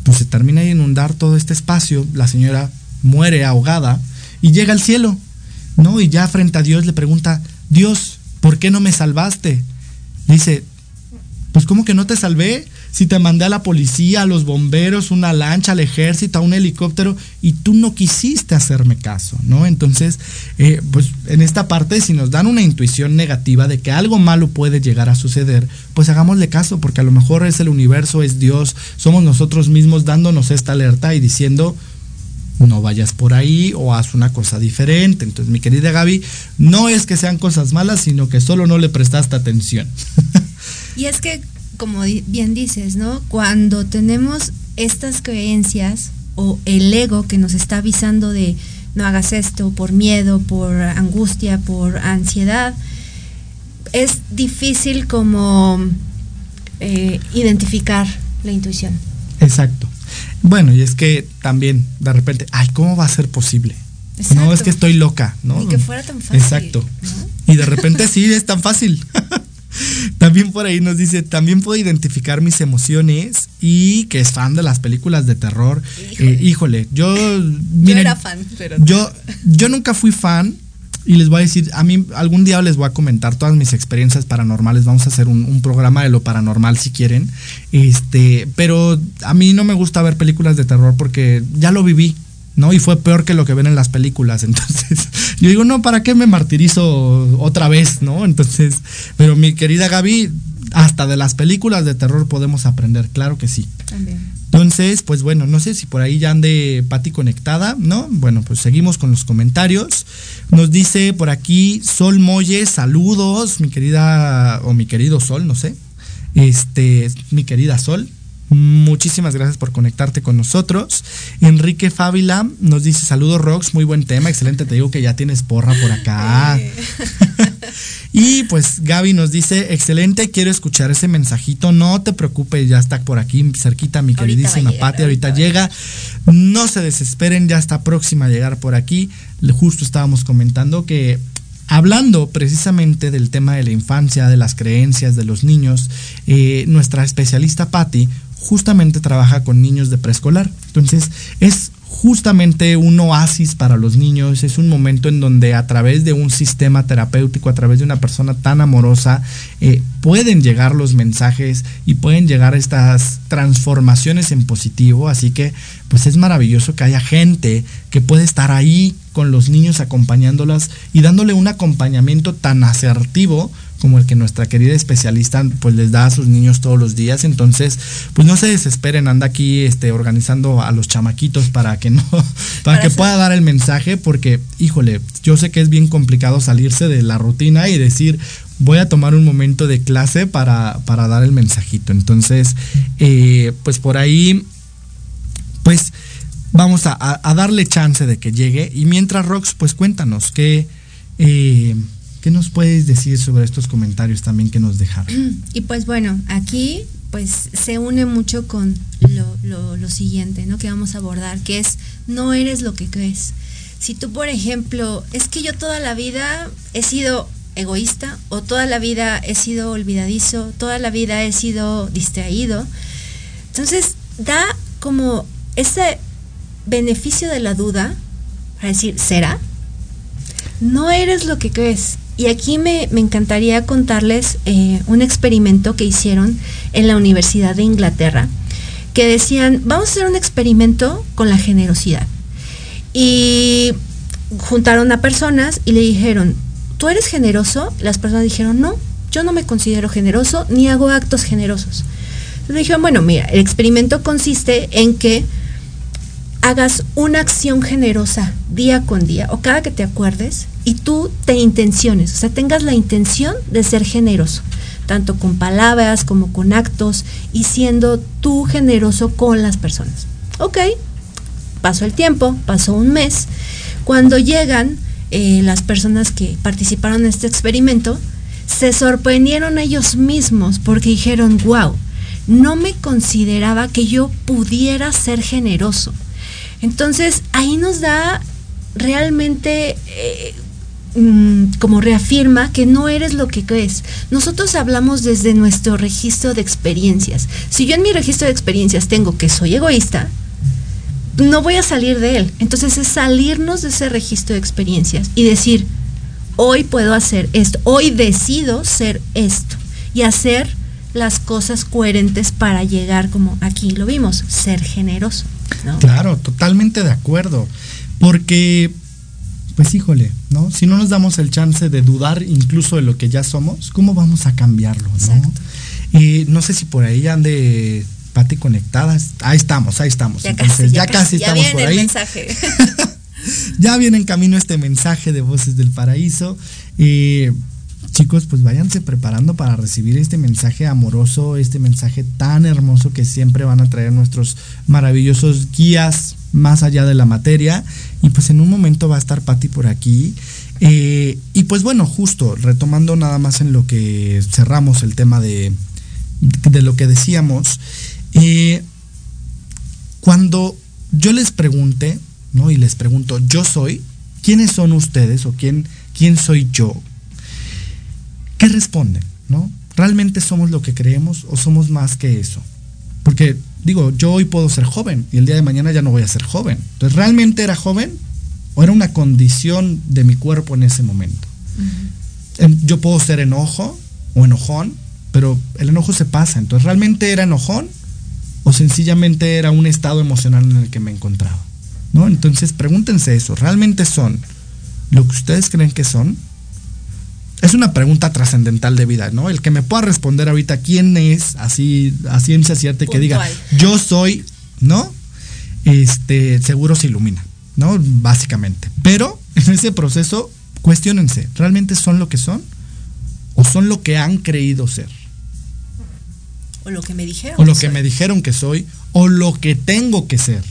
pues se termina de inundar todo este espacio, la señora muere ahogada y llega al cielo, ¿no? Y ya frente a Dios le pregunta, Dios, ¿por qué no me salvaste? dice, pues ¿cómo que no te salvé? Si te mandé a la policía, a los bomberos, una lancha, al ejército, a un helicóptero, y tú no quisiste hacerme caso, ¿no? Entonces, eh, pues en esta parte, si nos dan una intuición negativa de que algo malo puede llegar a suceder, pues hagámosle caso, porque a lo mejor es el universo, es Dios, somos nosotros mismos dándonos esta alerta y diciendo, no vayas por ahí o haz una cosa diferente. Entonces, mi querida Gaby, no es que sean cosas malas, sino que solo no le prestaste atención. Y es que, como bien dices, ¿no? Cuando tenemos estas creencias o el ego que nos está avisando de no hagas esto por miedo, por angustia, por ansiedad, es difícil como eh, identificar la intuición. Exacto. Bueno, y es que también de repente, ay, ¿cómo va a ser posible? No, es que estoy loca, ¿no? Y que fuera tan fácil. Exacto. Y de repente sí, es tan fácil. También por ahí nos dice, también puedo identificar mis emociones y que es fan de las películas de terror. Híjole, eh, yo... yo era fan, pero... Yo, yo nunca fui fan y les voy a decir, a mí algún día les voy a comentar todas mis experiencias paranormales. Vamos a hacer un, un, programa de lo paranormal si quieren. Este, pero a mí no me gusta ver películas de terror porque ya lo viví. ¿No? Y fue peor que lo que ven en las películas. Entonces, yo digo, no, ¿para qué me martirizo otra vez, no? Entonces, pero mi querida Gaby, hasta de las películas de terror podemos aprender, claro que sí. También. Entonces, pues bueno, no sé si por ahí ya ande Patti conectada, ¿no? Bueno, pues seguimos con los comentarios. Nos dice por aquí Sol Molle, saludos, mi querida, o mi querido Sol, no sé. Este, mi querida Sol, Muchísimas gracias por conectarte con nosotros. Enrique Fávila nos dice saludos Rox, muy buen tema, excelente, te digo que ya tienes porra por acá. y pues Gaby nos dice, excelente, quiero escuchar ese mensajito, no te preocupes, ya está por aquí cerquita mi queridísima Pati, ahorita, llega. No se desesperen, ya está próxima a llegar por aquí. Justo estábamos comentando que Hablando precisamente del tema de la infancia, de las creencias de los niños, eh, nuestra especialista Patti justamente trabaja con niños de preescolar. Entonces es justamente un oasis para los niños, es un momento en donde a través de un sistema terapéutico, a través de una persona tan amorosa, eh, pueden llegar los mensajes y pueden llegar estas transformaciones en positivo. Así que pues es maravilloso que haya gente que puede estar ahí con los niños acompañándolas y dándole un acompañamiento tan asertivo como el que nuestra querida especialista pues les da a sus niños todos los días. Entonces, pues no se desesperen, anda aquí este, organizando a los chamaquitos para que no, para, que pueda dar el mensaje, porque, híjole, yo sé que es bien complicado salirse de la rutina y decir, voy a tomar un momento de clase para, para dar el mensajito. Entonces, eh, pues por ahí, pues vamos a, darle chance de que llegue. Y mientras, Rox, pues cuéntanos qué, eh, qué nos puedes decir sobre estos comentarios también que nos dejaron. Y pues bueno, aquí pues se une mucho con lo, siguiente, ¿no? Que vamos a abordar, que es no eres lo que crees. Si tú, por ejemplo, es que yo toda la vida he sido egoísta o toda la vida he sido olvidadizo, toda la vida he sido distraído, entonces da como ese beneficio de la duda para decir, ¿será? No eres lo que crees. Y aquí me, encantaría contarles eh, un experimento que hicieron en la Universidad de Inglaterra, que decían, vamos a hacer un experimento con la generosidad. Y juntaron a personas y le dijeron, ¿tú eres generoso? Las personas dijeron, no, yo no me considero generoso ni hago actos generosos. Entonces dijeron, bueno, mira, el experimento consiste en que hagas una acción generosa día con día o cada que te acuerdes y tú te intenciones, o sea, tengas la intención de ser generoso, tanto con palabras como con actos y siendo tú generoso con las personas. Ok, pasó el tiempo, pasó un mes, cuando llegan eh, las personas que participaron en este experimento, se sorprendieron ellos mismos porque dijeron, wow, no me consideraba que yo pudiera ser generoso entonces ahí nos da realmente eh, mm, como reafirma que no eres lo que crees. Nosotros hablamos desde nuestro registro de experiencias. Si yo en mi registro de experiencias tengo que soy egoísta, no voy a salir de él. Entonces es salirnos de ese registro de experiencias y decir, hoy puedo hacer esto, hoy decido ser esto y hacer las cosas coherentes para llegar como aquí lo vimos, ser generoso. Claro, totalmente de acuerdo. Porque, pues híjole, ¿no? Si no nos damos el chance de dudar incluso de lo que ya somos, ¿cómo vamos a cambiarlo, no? Y no sé si por ahí ande Pati conectadas. Ahí estamos, ahí estamos. Ya Entonces, ya, casi, estamos por ahí. ya viene en camino este mensaje de Voces del Paraíso. Eh, chicos, pues váyanse preparando para recibir este mensaje amoroso, este mensaje tan hermoso que siempre van a traer nuestros maravillosos guías más allá de la materia. Y pues en un momento va a estar Patti por aquí. Eh, y pues bueno, justo retomando nada más en lo que cerramos el tema de, de lo que decíamos, eh, cuando yo les pregunte, ¿no? Y les pregunto, yo soy, ¿quiénes son ustedes o quién, quién soy yo? ¿Qué responden? ¿No? ¿Realmente somos lo que creemos o somos más que eso? Porque digo, yo hoy puedo ser joven y el día de mañana ya no voy a ser joven. Entonces, ¿realmente era joven o era una condición de mi cuerpo en ese momento? Yo puedo ser enojo o enojón, pero el enojo se pasa. Entonces, ¿realmente era enojón o sencillamente era un estado emocional en el que me encontraba? ¿No? Entonces, pregúntense eso. ¿Realmente son lo que ustedes creen que son? Es una pregunta trascendental de vida, ¿no? El que me pueda responder ahorita quién es, así a ciencia cierta, que diga, yo soy, ¿no? Este, seguro se ilumina, ¿no? Básicamente. Pero en ese proceso, cuestionense, ¿realmente son lo que son? ¿O son lo que han creído ser? O lo que me dijeron. O lo que, me dijeron que soy, o lo que tengo que ser.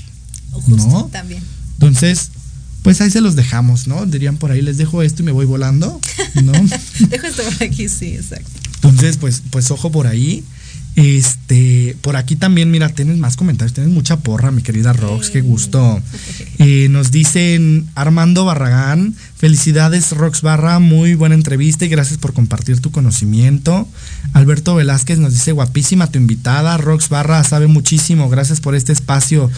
O justo ¿no? también. Entonces, pues ahí se los dejamos, ¿no? Dirían por ahí, les dejo esto y me voy volando, ¿no? dejo esto por aquí, sí, exacto. Entonces, pues, pues ojo por ahí. Este, por aquí también, mira, tienes más comentarios, tienes mucha porra, mi querida Rox, qué gusto. Eh, nos dicen Armando Barragán, felicidades Rox Barra, muy buena entrevista y gracias por compartir tu conocimiento. Alberto Velázquez nos dice, guapísima tu invitada, Rox Barra sabe muchísimo, gracias por este espacio.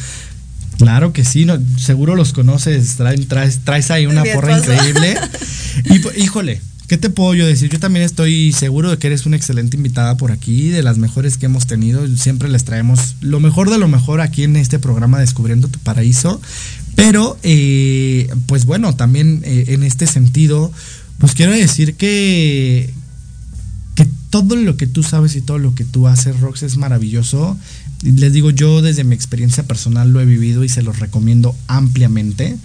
Claro que sí, no, seguro los conoces, traes, traes ahí una porra increíble. Y híjole, ¿qué te puedo yo decir? Yo también estoy seguro de que eres una excelente invitada por aquí, de las mejores que hemos tenido. Siempre les traemos lo mejor de lo mejor aquí en este programa Descubriendo tu Paraíso. Pero, eh, pues bueno, también eh, en este sentido, pues quiero decir que, todo lo que tú sabes y todo lo que tú haces, Rox, es maravilloso. Les digo, yo desde mi experiencia personal lo he vivido y se los recomiendo ampliamente.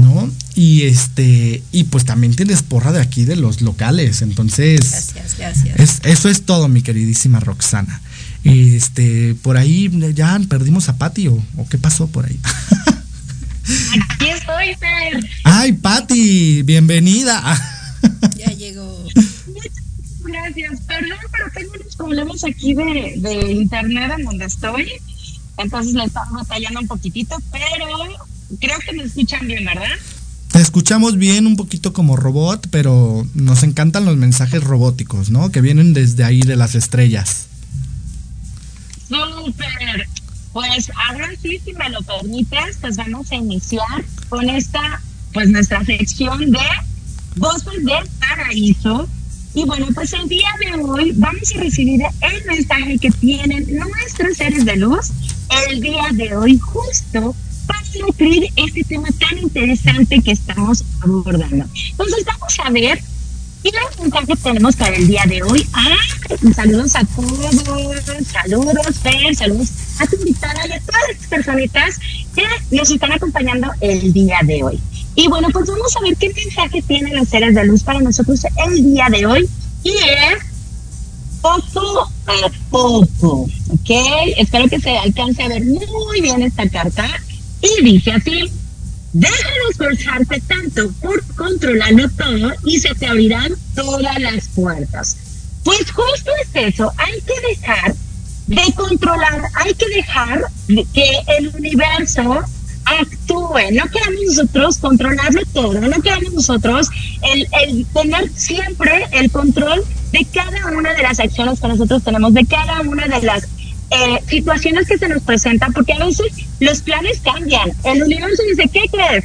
¿no? Y este, y pues también tienes porra de aquí de los locales, entonces. Gracias, gracias. eso es todo, mi queridísima Roxana. Este, por ahí ya perdimos a Pati o, qué pasó por ahí. Aquí estoy, Fer. Ay, Pati, bienvenida. Ya llegó. Gracias, perdón, pero tengo unos problemas aquí de, de internet en donde estoy. Entonces le estamos batallando un poquitito, pero creo que me escuchan bien, ¿verdad? Te escuchamos bien, un poquito como robot, pero nos encantan los mensajes robóticos, ¿no? Que vienen desde ahí de las estrellas. Súper. Pues ahora sí, si me lo permites, pues vamos a iniciar con esta, pues nuestra sección de Voces del Paraíso. Y bueno, pues el día de hoy vamos a recibir el mensaje que tienen nuestros seres de luz el día de hoy, justo para nutrir este tema tan interesante que estamos abordando. Entonces vamos a ver qué mensaje tenemos para el día de hoy. Ah, saludos a todos, saludos, Fer, saludos a tu invitada y a todas las personitas que nos están acompañando el día de hoy. Y bueno, pues vamos a ver qué mensaje tienen los seres de luz para nosotros el día de hoy. Y es poco a poco, ¿ok? Espero que se alcance a ver muy bien esta carta. Y dice así, deja de esforzarte tanto por controlarlo todo y se te abrirán todas las puertas. Pues justo es eso, hay que dejar de controlar, hay que dejar que el universo actúe, no queremos nosotros controlarlo todo, no queremos nosotros el, el tener siempre el control de cada una de las acciones que nosotros tenemos, de cada una de las eh, situaciones que se nos presentan, porque a veces los planes cambian. El universo dice, ¿qué crees?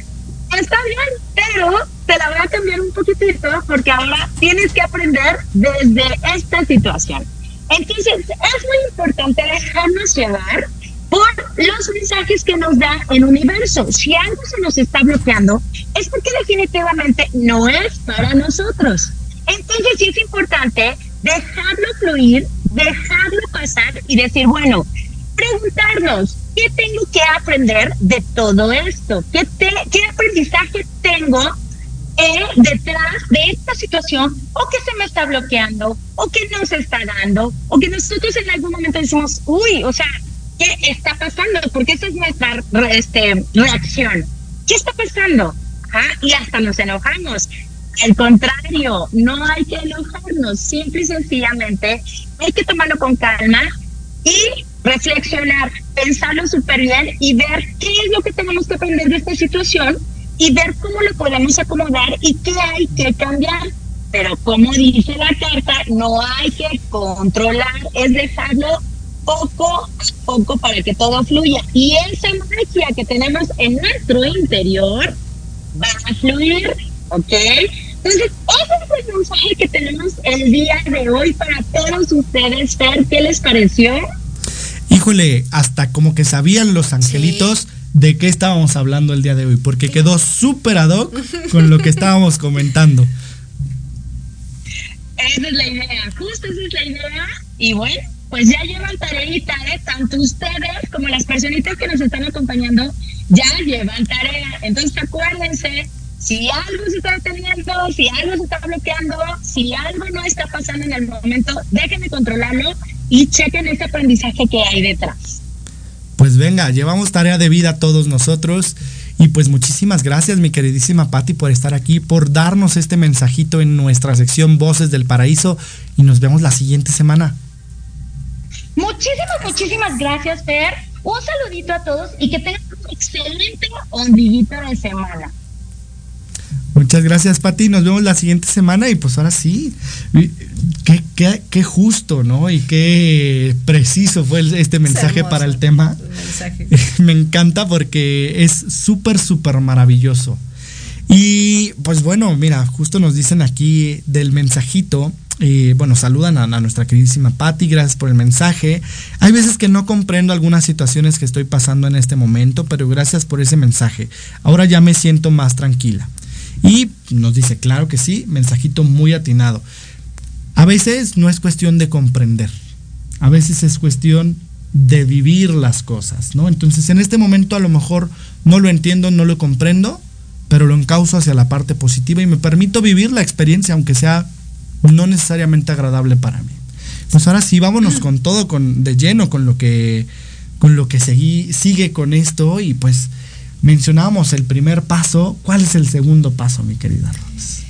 Está bien, pero te la voy a cambiar un poquitito porque ahora tienes que aprender desde esta situación. Entonces, es muy importante dejarnos llevar por los mensajes que nos da el universo. Si algo se nos está bloqueando, es porque definitivamente no es para nosotros. Entonces, sí es importante dejarlo fluir, dejarlo pasar y decir, bueno, preguntarnos, ¿qué tengo que aprender de todo esto? ¿Qué, qué aprendizaje tengo eh, detrás de esta situación o que se me está bloqueando o que no se está dando o que nosotros en algún momento decimos, uy, o sea, ¿qué está pasando? Porque esa es nuestra este, reacción. ¿Qué está pasando? Y hasta nos enojamos. Al contrario, no hay que enojarnos, simple y sencillamente hay que tomarlo con calma y reflexionar, pensarlo súper bien y ver qué es lo que tenemos que aprender de esta situación y ver cómo lo podemos acomodar y qué hay que cambiar. Pero como dice la carta, no hay que controlar, es dejarlo poco a poco para que todo fluya. Y esa magia que tenemos en nuestro interior va a fluir, ¿ok? Entonces, ese es el mensaje que tenemos el día de hoy para todos ustedes. Fer, ¿qué les pareció? Híjole, hasta como que sabían los angelitos de qué estábamos hablando el día de hoy, porque quedó súper ad hoc con lo que estábamos comentando. Esa es la idea, justo esa es la idea. Y bueno, pues ya llevan tareita, ¿eh? Tanto ustedes como las personitas que nos están acompañando ya llevan tarea. Entonces acuérdense si algo se está deteniendo, si algo se está bloqueando, si algo no está pasando en el momento, déjenme controlarlo y chequen ese aprendizaje que hay detrás. Pues venga, llevamos tarea de vida todos nosotros. Y pues muchísimas gracias, mi queridísima Patti, por estar aquí, por darnos este mensajito en nuestra sección Voces del Paraíso. Y nos vemos la siguiente semana. Muchísimas, muchísimas gracias, Fer. Un saludito a todos y que tengan un excelente ondillito de semana. Muchas gracias, Pati. Nos vemos la siguiente semana y pues ahora sí, qué, qué, justo, ¿no? Y qué preciso fue este mensaje para el tema. Me encanta porque es súper, súper maravilloso. Y pues bueno, mira, justo nos dicen aquí del mensajito. Bueno, saludan a, a, nuestra queridísima Patti, gracias por el mensaje. Hay veces que no comprendo algunas situaciones que estoy pasando en este momento, pero gracias por ese mensaje. Ahora ya me siento más tranquila. Y nos dice, claro que sí, mensajito muy atinado. A veces no es cuestión de comprender, a veces es cuestión de vivir las cosas, ¿no? Entonces en este momento a lo mejor no lo entiendo, no lo comprendo, pero lo encauzo hacia la parte positiva y me permito vivir la experiencia, aunque sea no necesariamente agradable para mí. Pues ahora sí, vámonos con todo, con de lleno, con lo que, con lo que seguí, sigue con esto y pues mencionábamos el primer paso. ¿Cuál es el segundo paso, mi querida Rose?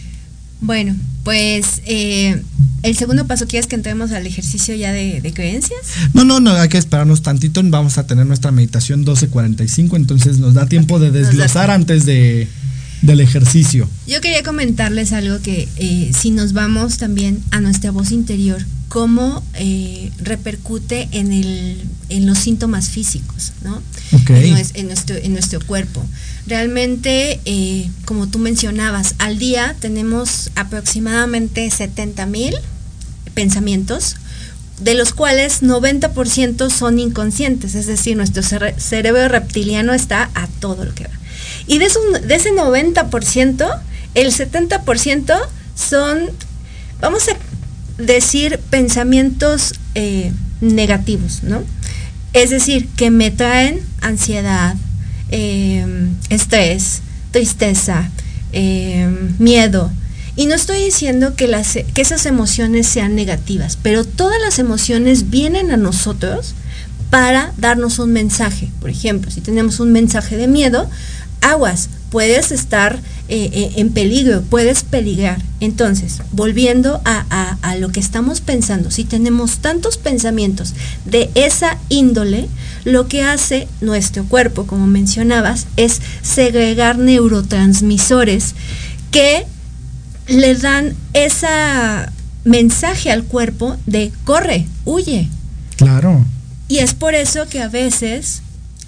Bueno, pues eh, el segundo paso, ¿quieres que entremos al ejercicio ya de, de, creencias? No, no, no, hay que esperarnos tantito. Vamos a tener nuestra meditación 12.45, entonces nos da tiempo de desglosar antes de, del ejercicio. Yo quería comentarles algo que eh, si nos vamos también a nuestra voz interior, cómo eh, repercute en, el, en los síntomas físicos, ¿no? Okay. En, en, nuestro, en nuestro cuerpo. Realmente, eh, como tú mencionabas, al día tenemos aproximadamente 70 mil pensamientos, de los cuales 90% son inconscientes, es decir, nuestro cere cerebro reptiliano está a todo lo que va. Y de, eso, de ese 90%, el 70% son, vamos a decir pensamientos eh, negativos, ¿no? Es decir, que me traen ansiedad, eh, estrés, tristeza, eh, miedo. Y no estoy diciendo que, las, que esas emociones sean negativas, pero todas las emociones vienen a nosotros para darnos un mensaje. Por ejemplo, si tenemos un mensaje de miedo, aguas, puedes estar eh, eh, en peligro, puedes peligrar. Entonces, volviendo a, a, a, lo que estamos pensando, si tenemos tantos pensamientos de esa índole, lo que hace nuestro cuerpo, como mencionabas, es segregar neurotransmisores que le dan ese mensaje al cuerpo de corre, huye. Claro. Y es por eso que a veces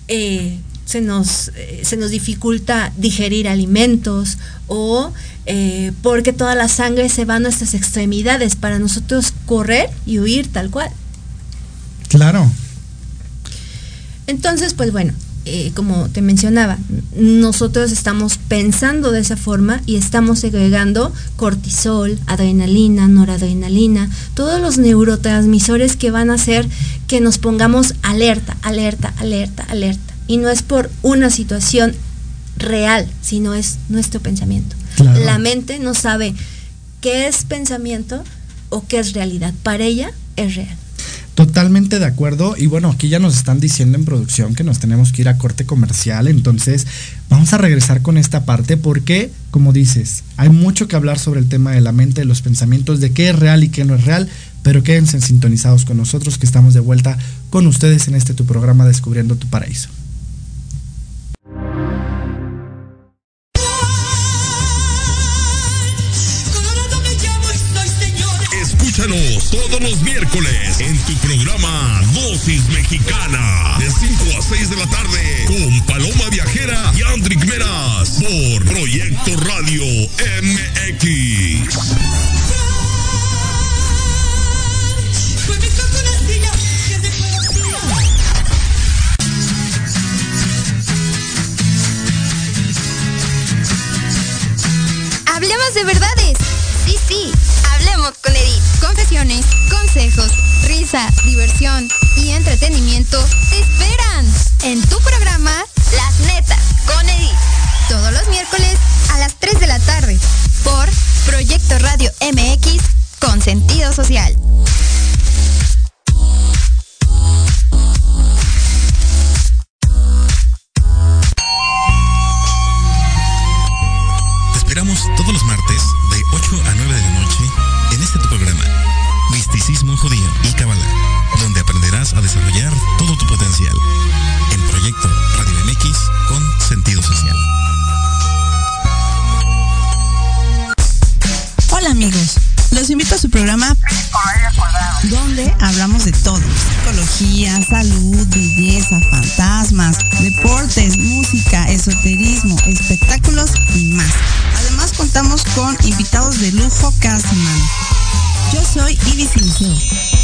eh, se nos, eh, se nos dificulta digerir alimentos o eh, porque toda la sangre se va a nuestras extremidades para nosotros correr y huir tal cual. Claro. Entonces, pues bueno, eh, como te mencionaba, nosotros estamos pensando de esa forma y estamos segregando cortisol, adrenalina, noradrenalina, todos los neurotransmisores que van a hacer que nos pongamos alerta, alerta, alerta, alerta. Y no es por una situación real, sino es nuestro pensamiento. Claro. La mente no sabe qué es pensamiento o qué es realidad. Para ella es real. Totalmente de acuerdo. Y bueno, aquí ya nos están diciendo en producción que nos tenemos que ir a corte comercial. Entonces, vamos a regresar con esta parte porque, como dices, hay mucho que hablar sobre el tema de la mente, de los pensamientos, de qué es real y qué no es real. Pero quédense sintonizados con nosotros que estamos de vuelta con ustedes en este tu programa Descubriendo tu Paraíso. Escúchanos todos los miércoles en tu programa Dosis Mexicana de 5 a 6 de la tarde con Paloma Viajera y Andrick Meras por Proyecto Radio MX. Hablemos de verdades. Sí, sí. Hablemos con Edith. Consejos, risa, diversión y entretenimiento te esperan en tu programa Las Netas con Edith. Todos los miércoles a las 3 de la tarde por Proyecto Radio MX con sentido social. Te esperamos todos los martes de 8 a 9 Judío y Kabbalah, donde aprenderás a desarrollar todo tu potencial. En Proyecto Radio MX con sentido social. Hola amigos, los invito a su programa donde hablamos de todo, psicología, salud, belleza, fantasmas, deportes, música, esoterismo, espectáculos y más. Además contamos con invitados de lujo cada semana. Yo soy Ibis Liceo.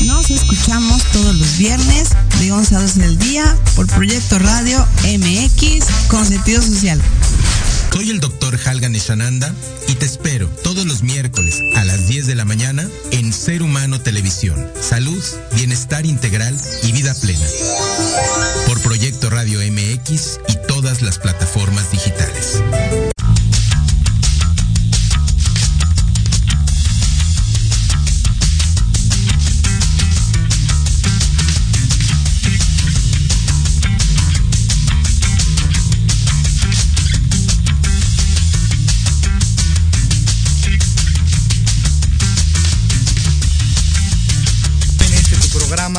Nos escuchamos todos los viernes de 11 a 12 del día por Proyecto Radio MX con sentido social. Soy el doctor Halgan Eshananda y te espero todos los miércoles a las 10 de la mañana en Ser Humano Televisión. Salud, bienestar integral y vida plena. Por Proyecto Radio MX y todas las plataformas digitales.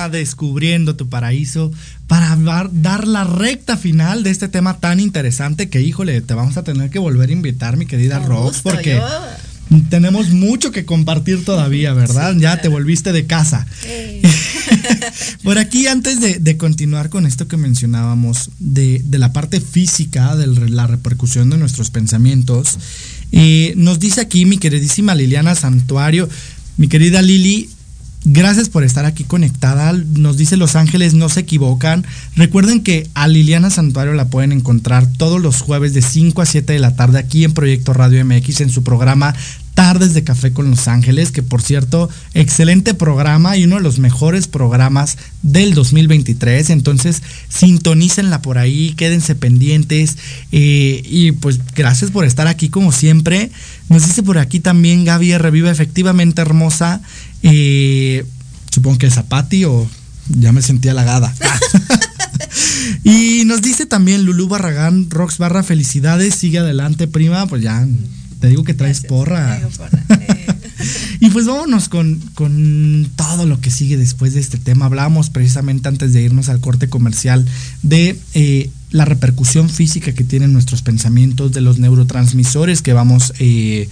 Descubriendo tu Paraíso para dar la recta final de este tema tan interesante que, híjole, te vamos a tener que volver a invitar, mi querida Rox, porque tenemos mucho que compartir todavía, ¿verdad? ya te volviste de casa. Por aquí, antes de, continuar con esto que mencionábamos, de, la parte física, de la repercusión de nuestros pensamientos, eh, nos dice aquí mi queridísima Liliana Santuario, mi querida Lili, Gracias por estar aquí conectada. Nos dice Los Ángeles, no se equivocan. Recuerden que a Liliana Santuario la pueden encontrar todos los jueves de 5 a 7 de la tarde aquí en Proyecto Radio MX en su programa Tardes de Café con Los Ángeles, que por cierto, excelente programa y uno de los mejores programas del 2023. Entonces, sintonícenla por ahí, quédense pendientes. Eh, y pues gracias por estar aquí como siempre. Nos dice por aquí también Gaby Reviva, efectivamente hermosa. Eh, supongo que es Zapati o ya me sentí halagada. y nos dice también Lulu Barragán, Rox Barra, felicidades, sigue adelante, prima. Pues ya te digo que traes porra. Eh. y pues vámonos con, con, todo lo que sigue después de este tema. Hablamos precisamente antes de irnos al corte comercial de eh, la repercusión física que tienen nuestros pensamientos, de los neurotransmisores que vamos eh,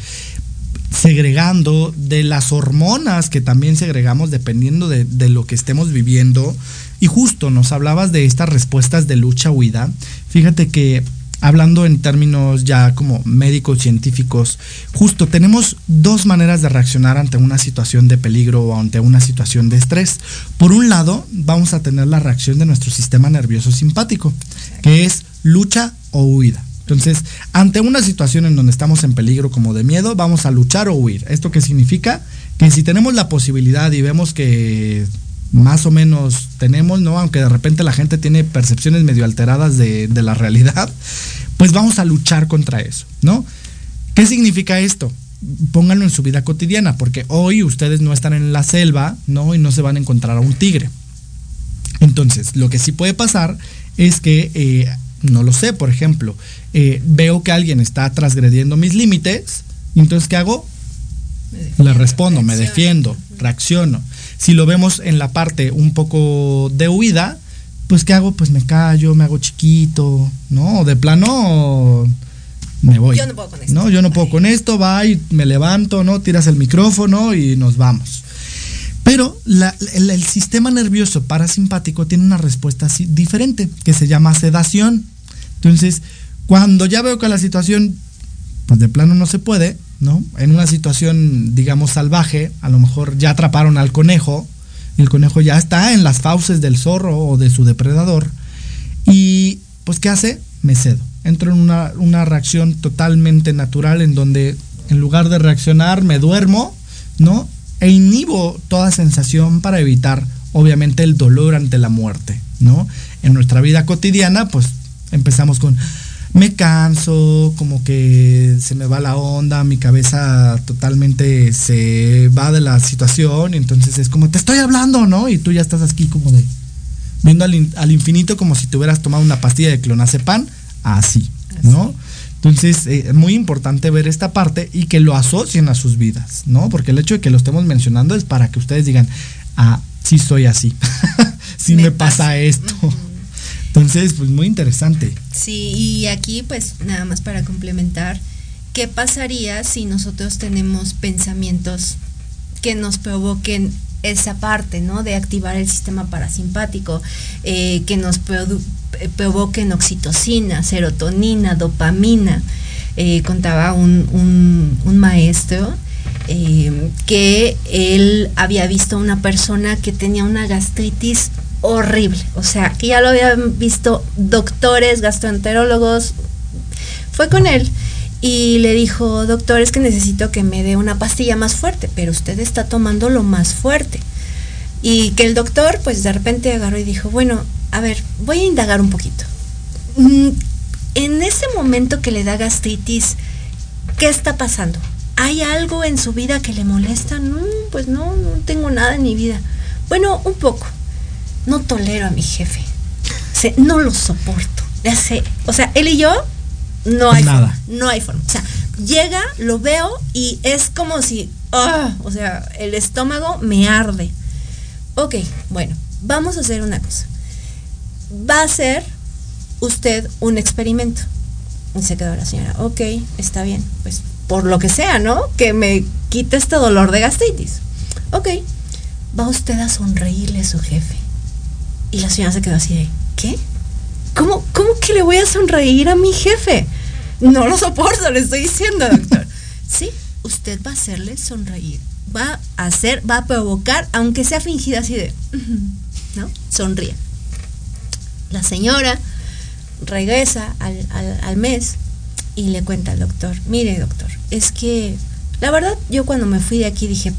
segregando, de las hormonas que también segregamos dependiendo de, lo que estemos viviendo. Y justo nos hablabas de estas respuestas de lucha-huida. Fíjate que hablando en términos ya como médicos científicos, justo tenemos dos maneras de reaccionar ante una situación de peligro o ante una situación de estrés. Por un lado, vamos a tener la reacción de nuestro sistema nervioso simpático, que es lucha o huida. Entonces, ante una situación en donde estamos en peligro como de miedo, vamos a luchar o huir. ¿Esto qué significa? Que si tenemos la posibilidad y vemos que más o menos tenemos, ¿no? Aunque de repente la gente tiene percepciones medio alteradas de, la realidad, pues vamos a luchar contra eso, ¿no? ¿Qué significa esto? Pónganlo en su vida cotidiana, porque hoy ustedes no están en la selva, ¿no? Y no se van a encontrar a un tigre. Entonces, lo que sí puede pasar es que eh, no lo sé, por ejemplo, eh, veo que alguien está transgrediendo mis límites, entonces ¿qué hago? Le respondo, me defiendo, reacciono. Si lo vemos en la parte un poco de huida, pues ¿qué hago? Pues me callo, me hago chiquito, ¿no? De plano me voy. Yo no puedo con esto. No, yo no puedo con esto, va y me levanto, ¿no? Tiras el micrófono y nos vamos. Pero el, sistema nervioso parasimpático tiene una respuesta así, diferente, que se llama sedación. Entonces, cuando ya veo que la situación, pues de plano no se puede, ¿no? En una situación, digamos, salvaje, a lo mejor ya atraparon al conejo, el conejo ya está en las fauces del zorro o de su depredador, y pues, ¿qué hace? Me cedo. Entro en una, una reacción totalmente natural en donde, en lugar de reaccionar, me duermo, ¿no? e inhibo toda sensación para evitar, obviamente, el dolor ante la muerte, ¿no? En nuestra vida cotidiana, pues empezamos con me canso, como que se me va la onda, mi cabeza totalmente se va de la situación, y entonces es como, te estoy hablando, ¿no? Y tú ya estás aquí como de, viendo al, al infinito como si te hubieras tomado una pastilla de clonazepam, así, ¿no? Entonces, es eh, muy importante ver esta parte y que lo asocien a sus vidas, ¿no? Porque el hecho de que lo estemos mencionando es para que ustedes digan, ah, sí soy así, sí me, pasa, esto. Entonces, pues muy interesante. Sí, y aquí pues nada más para complementar, ¿qué pasaría si nosotros tenemos pensamientos que nos provoquen esa parte, ¿no? De activar el sistema parasimpático, eh, que nos eh, provoquen oxitocina, serotonina, dopamina. Eh, contaba un, maestro que él había visto a una persona que tenía una gastritis horrible, o sea, que ya lo habían visto doctores, gastroenterólogos, fue con él y le dijo, doctor, es que necesito que me dé una pastilla más fuerte, pero usted está tomando lo más fuerte. Y que el doctor, pues de repente agarró y dijo, bueno, a ver, voy a indagar un poquito. Mm, en ese momento que le da gastritis, ¿qué está pasando? ¿Hay algo en su vida que le molesta? No, pues no, no tengo nada en mi vida. Bueno, un poco. No tolero a mi jefe. no lo soporto. Ya sé. O sea, él y yo no hay nada. Forma, no hay forma. O sea, llega, lo veo y es como si, ah, o sea, el estómago me arde. Ok, bueno, vamos a hacer una cosa. Va a ser usted un experimento. Y se quedó la señora, ok, está bien, pues por lo que sea, ¿no? Que me quite este dolor de gastritis. Ok, va usted a sonreírle a su jefe. Y la señora se quedó así de, ¿qué? ¿Cómo, ¿Cómo que le voy a sonreír a mi jefe? No lo soporto, le estoy diciendo, doctor. sí, usted va a hacerle sonreír. Va a hacer, va a provocar, aunque sea fingida así de, ¿no? Sonríe. La señora regresa al, mes y le cuenta al doctor, mire doctor, es que la verdad yo cuando me fui de aquí dije,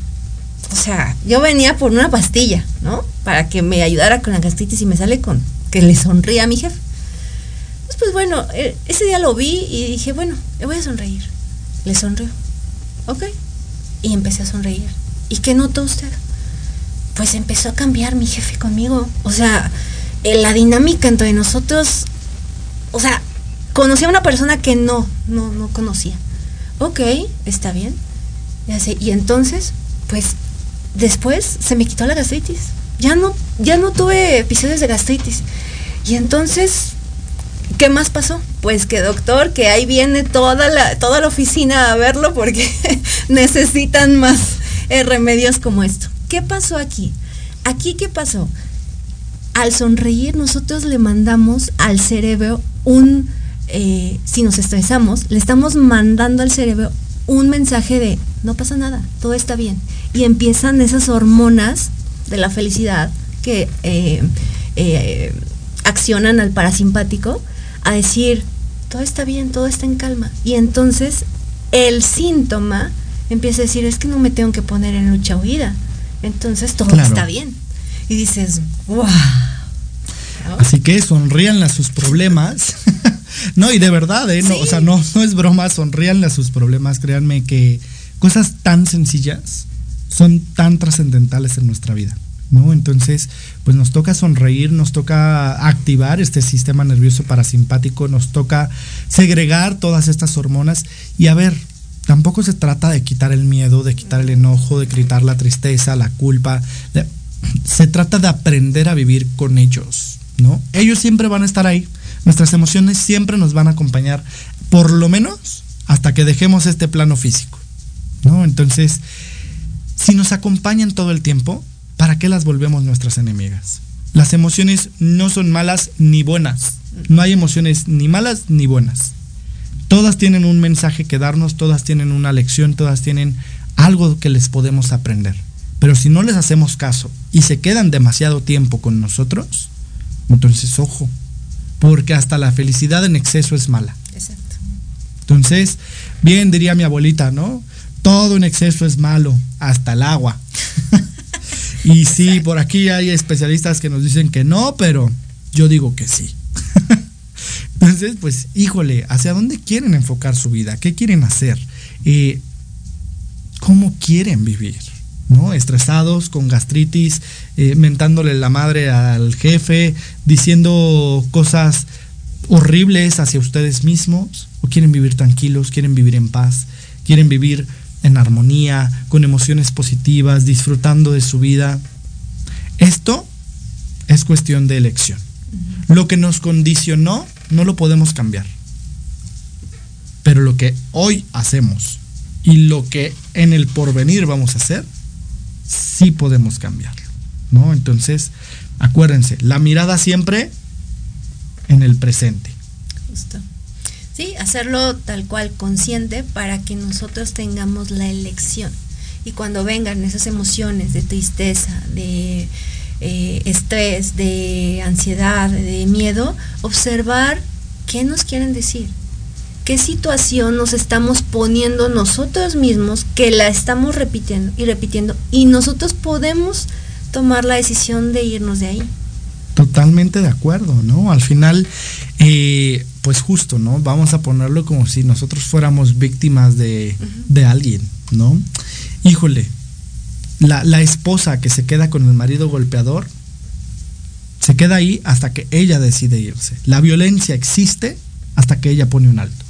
o sea, yo venía por una pastilla, ¿no? Para que me ayudara con la gastritis y me sale con que le sonría a mi jefe. Pues, pues bueno, eh, ese día lo vi y dije, bueno, le voy a sonreír. Le sonrió. Ok. Y empecé a sonreír. ¿Y qué notó usted? Pues empezó a cambiar mi jefe conmigo. O sea, la dinámica entre nosotros o sea, conocí a una persona que no, no, no conocía. Ok, está bien. Ya sé. Y entonces, pues, después se me quitó la gastritis. Ya no, ya no tuve episodios de gastritis. Y entonces, ¿qué más pasó? Pues que doctor, que ahí viene toda la, toda la oficina a verlo porque necesitan más eh, remedios como esto. ¿Qué pasó aquí? Aquí, ¿qué pasó? Al sonreír, nosotros le mandamos al cerebro un, eh, si nos estresamos, le estamos mandando al cerebro un mensaje de no pasa nada, todo está bien. Y empiezan esas hormonas de la felicidad que eh, eh, accionan al parasimpático a decir todo está bien, todo está en calma. Y entonces el síntoma empieza a decir es que no me tengo que poner en lucha huida. Entonces todo está bien. Y dices, wow Así que sonríanle a sus problemas. no, y de verdad, ¿eh? No, O sea, no, no es broma, sonríanle a sus problemas. Créanme que cosas tan sencillas son tan trascendentales en nuestra vida. ¿no? Entonces, pues nos toca sonreír, nos toca activar este sistema nervioso parasimpático, nos toca segregar todas estas hormonas y a ver, tampoco se trata de quitar el miedo, de quitar el enojo, de quitar la tristeza, la culpa, se trata de aprender a vivir con ellos, ¿no? Ellos siempre van a estar ahí, nuestras emociones siempre nos van a acompañar, por lo menos hasta que dejemos este plano físico, ¿no? Entonces, si nos acompañan todo el tiempo, ¿para qué las volvemos nuestras enemigas? Las emociones no son malas ni buenas. No hay emociones ni malas ni buenas. Todas tienen un mensaje que darnos, todas tienen una lección, todas tienen algo que les podemos aprender. Pero si no les hacemos caso y se quedan demasiado tiempo con nosotros, entonces, ojo, porque hasta la felicidad en exceso es mala. Exacto. Entonces, bien diría mi abuelita, ¿no? Todo en exceso es malo, hasta el agua. y sí, por aquí hay especialistas que nos dicen que no, pero yo digo que sí. Entonces, pues, híjole, ¿hacia dónde quieren enfocar su vida? ¿Qué quieren hacer? Eh, ¿Cómo quieren vivir? ¿no? Estresados, con gastritis, eh, mentándole la madre al jefe, diciendo cosas horribles hacia ustedes mismos, o quieren vivir tranquilos, quieren vivir en paz, quieren vivir en armonía, con emociones positivas, disfrutando de su vida. Esto es cuestión de elección. Lo que nos condicionó no lo podemos cambiar. Pero lo que hoy hacemos y lo que en el porvenir vamos a hacer sí podemos cambiarlo, ¿no? Entonces, acuérdense, la mirada siempre en el presente. Justo. Sí, hacerlo tal cual consciente para que nosotros tengamos la elección. Y cuando vengan esas emociones de tristeza, de eh, estrés, de ansiedad, de miedo, observar qué nos quieren decir. qué situación nos estamos poniendo nosotros mismos que la estamos repitiendo y repitiendo y nosotros podemos tomar la decisión de irnos de ahí. Totalmente de acuerdo, ¿no? Al final, eh, pues justo, ¿no? Vamos a ponerlo como si nosotros fuéramos víctimas de, de alguien, ¿no? Híjole, la, la esposa que se queda con el marido golpeador, se queda ahí hasta que ella decide irse. La violencia existe hasta que ella pone un alto.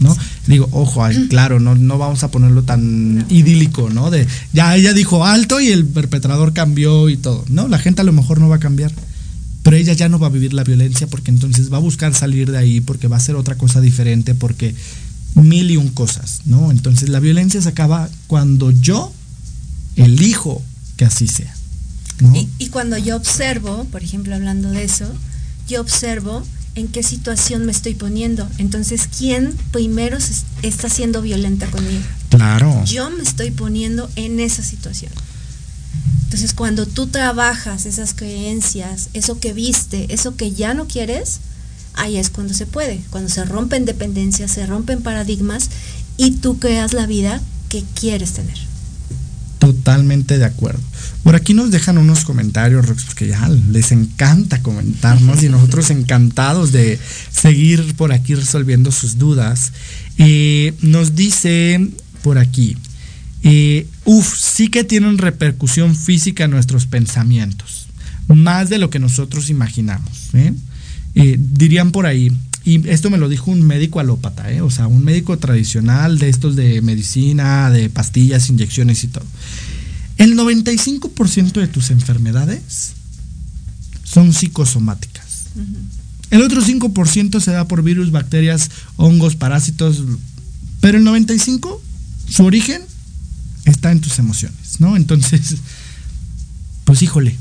¿no? Digo, ojo, claro, no, no vamos a ponerlo tan idílico, ¿no? De ya ella dijo alto y el perpetrador cambió y todo. No, la gente a lo mejor no va a cambiar. Pero ella ya no va a vivir la violencia porque entonces va a buscar salir de ahí, porque va a hacer otra cosa diferente, porque mil y un cosas, ¿no? Entonces la violencia se acaba cuando yo elijo que así sea. Y, y cuando yo observo, por ejemplo, hablando de eso, yo observo en qué situación me estoy poniendo. Entonces, ¿quién primero está siendo violenta conmigo? Claro. Yo me estoy poniendo en esa situación. Entonces, cuando tú trabajas esas creencias, eso que viste, eso que ya no quieres, ahí es cuando se puede, cuando se rompen dependencias, se rompen paradigmas y tú creas la vida que quieres tener. Totalmente de acuerdo. Por aquí nos dejan unos comentarios, porque ya les encanta comentarnos y nosotros encantados de seguir por aquí resolviendo sus dudas. Eh, nos dice por aquí, eh, uf, sí que tienen repercusión física en nuestros pensamientos, más de lo que nosotros imaginamos. ¿eh? dirían por ahí, y esto me lo dijo un médico alópata, o sea, un médico tradicional de estos de medicina, de pastillas, inyecciones y todo. El 95% de tus enfermedades son psicosomáticas. El otro 5% se da por virus, bacterias, hongos, parásitos, pero el 95% su origen está en tus emociones, ¿no? Entonces, pues híjole,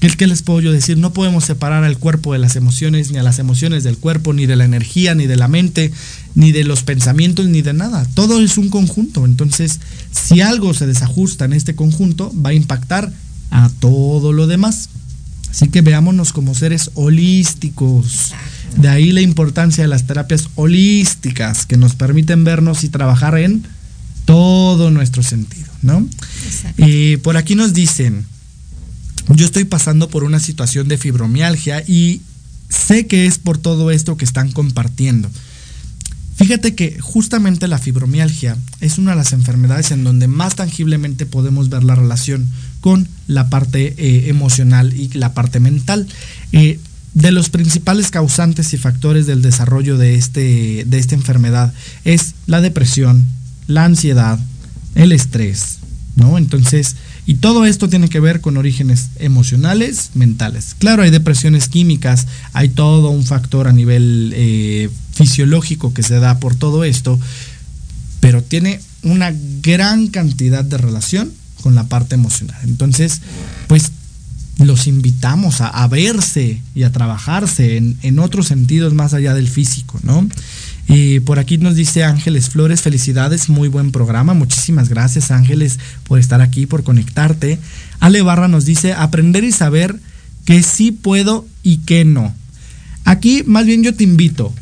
¿qué, les puedo yo decir? No podemos separar al cuerpo de las emociones, ni a las emociones del cuerpo, ni de la energía, ni de la mente, ni de los pensamientos, ni de nada. Todo es un conjunto. Entonces, si algo se desajusta en este conjunto, va a impactar a todo lo demás. Así que veámonos como seres holísticos. De ahí la importancia de las terapias holísticas que nos permiten vernos y trabajar en todo nuestro sentido, ¿no? Y por aquí nos dicen, yo estoy pasando por una situación de fibromialgia y sé que es por todo esto que están compartiendo. Fíjate que justamente la fibromialgia es una de las enfermedades en donde más tangiblemente podemos ver la relación con la parte eh, emocional y la parte mental. Eh, de los principales causantes y factores del desarrollo de, este, de esta enfermedad es la depresión, la ansiedad, el estrés, ¿no? Entonces, y todo esto tiene que ver con orígenes emocionales, mentales. Claro, hay depresiones químicas, hay todo un factor a nivel eh, fisiológico que se da por todo esto, pero tiene una gran cantidad de relación con la parte emocional. Entonces, pues los invitamos a, verse y a trabajarse en, en, otros sentidos más allá del físico, ¿no? Y por aquí nos dice Ángeles Flores, felicidades, muy buen programa. Muchísimas gracias Ángeles por estar aquí, por conectarte. Ale Barra nos dice, aprender y saber que sí puedo y que no. Aquí más bien yo te invito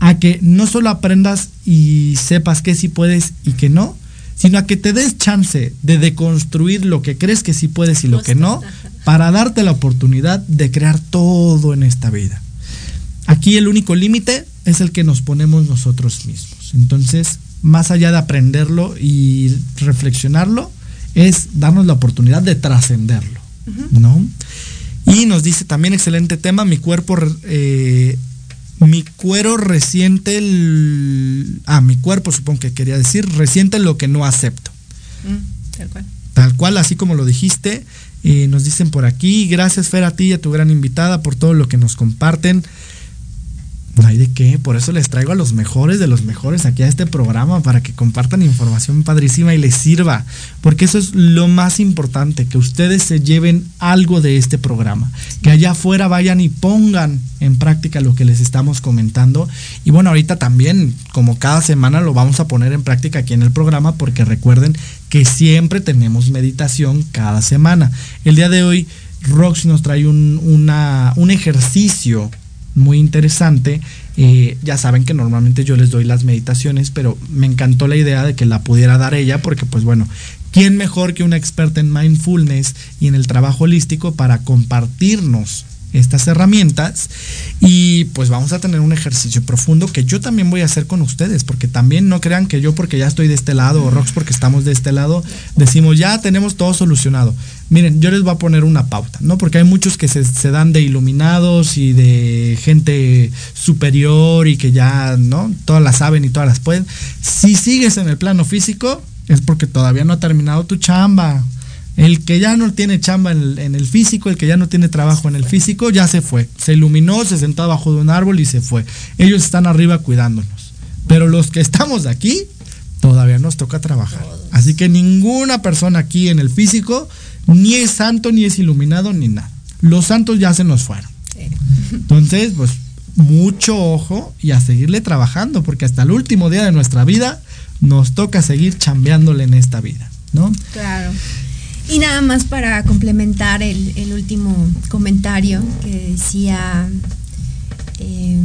a que no solo aprendas y sepas que sí puedes y que no, sino a que te des chance de deconstruir lo que crees que sí puedes y lo que no, para darte la oportunidad de crear todo en esta vida. Aquí el único límite es el que nos ponemos nosotros mismos. Entonces, más allá de aprenderlo y reflexionarlo, es darnos la oportunidad de trascenderlo, ¿no? Y nos dice también, excelente tema, mi cuerpo, eh, mi cuero resiente, el, ah, mi cuerpo supongo que quería decir, resiente lo que no acepto. Mm, tal cual. Tal cual, así como lo dijiste, eh, nos dicen por aquí, gracias Fer a ti y a tu gran invitada por todo lo que nos comparten. No hay de qué, por eso les traigo a los mejores de los mejores aquí a este programa para que compartan información padrísima y les sirva, porque eso es lo más importante, que ustedes se lleven algo de este programa, que allá afuera vayan y pongan en práctica lo que les estamos comentando. Y bueno, ahorita también, como cada semana, lo vamos a poner en práctica aquí en el programa, porque recuerden que siempre tenemos meditación cada semana. El día de hoy, Rox nos trae un, un ejercicio muy interesante Eh, ya saben que normalmente yo les doy las meditaciones, pero me encantó la idea de que la pudiera dar ella, porque pues bueno, ¿quién mejor que una experta en mindfulness y en el trabajo holístico para compartirnos estas herramientas y pues vamos a tener un ejercicio profundo que yo también voy a hacer con ustedes, porque también no crean que yo porque ya estoy de este lado o Rox porque estamos de este lado, decimos ya tenemos todo solucionado. Miren, yo les voy a poner una pauta, ¿no? Porque hay muchos que se, se dan de iluminados y de gente superior y que ya, ¿no? Todas las saben y todas las pueden. Si sigues en el plano físico, es porque todavía no ha terminado tu chamba. El que ya no tiene chamba en el, físico, el que ya no tiene trabajo en el físico, ya se fue. Se iluminó, se sentó abajo de un árbol y se fue. Ellos están arriba cuidándonos. Pero los que estamos aquí, todavía nos toca trabajar. Así que ninguna persona aquí en el físico ni es santo, ni es iluminado, ni nada. Los santos ya se nos fueron. Entonces, pues mucho ojo y a seguirle trabajando, porque hasta el último día de nuestra vida nos toca seguir chambeándole en esta vida, ¿no? Claro. Y nada más para complementar el, último comentario que decía... Eh,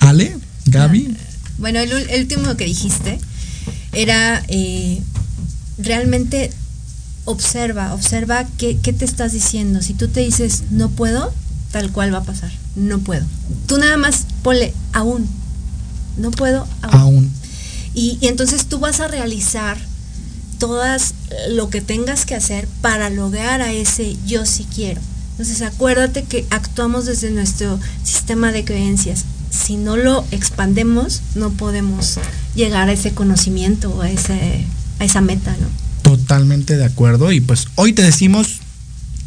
Ale, Gaby. Bueno, el, último que dijiste era eh, realmente observa, observa qué, te estás diciendo. Si tú te dices no puedo, tal cual va a pasar. No puedo. Tú nada más ponle aún. No puedo aún. y entonces tú vas a realizar todas lo que tengas que hacer para lograr a ese yo sí quiero. Entonces acuérdate que actuamos desde nuestro sistema de creencias. Si no lo expandemos, no podemos llegar a ese conocimiento, a, ese, a esa meta, ¿no? Totalmente de acuerdo. Y pues hoy te decimos,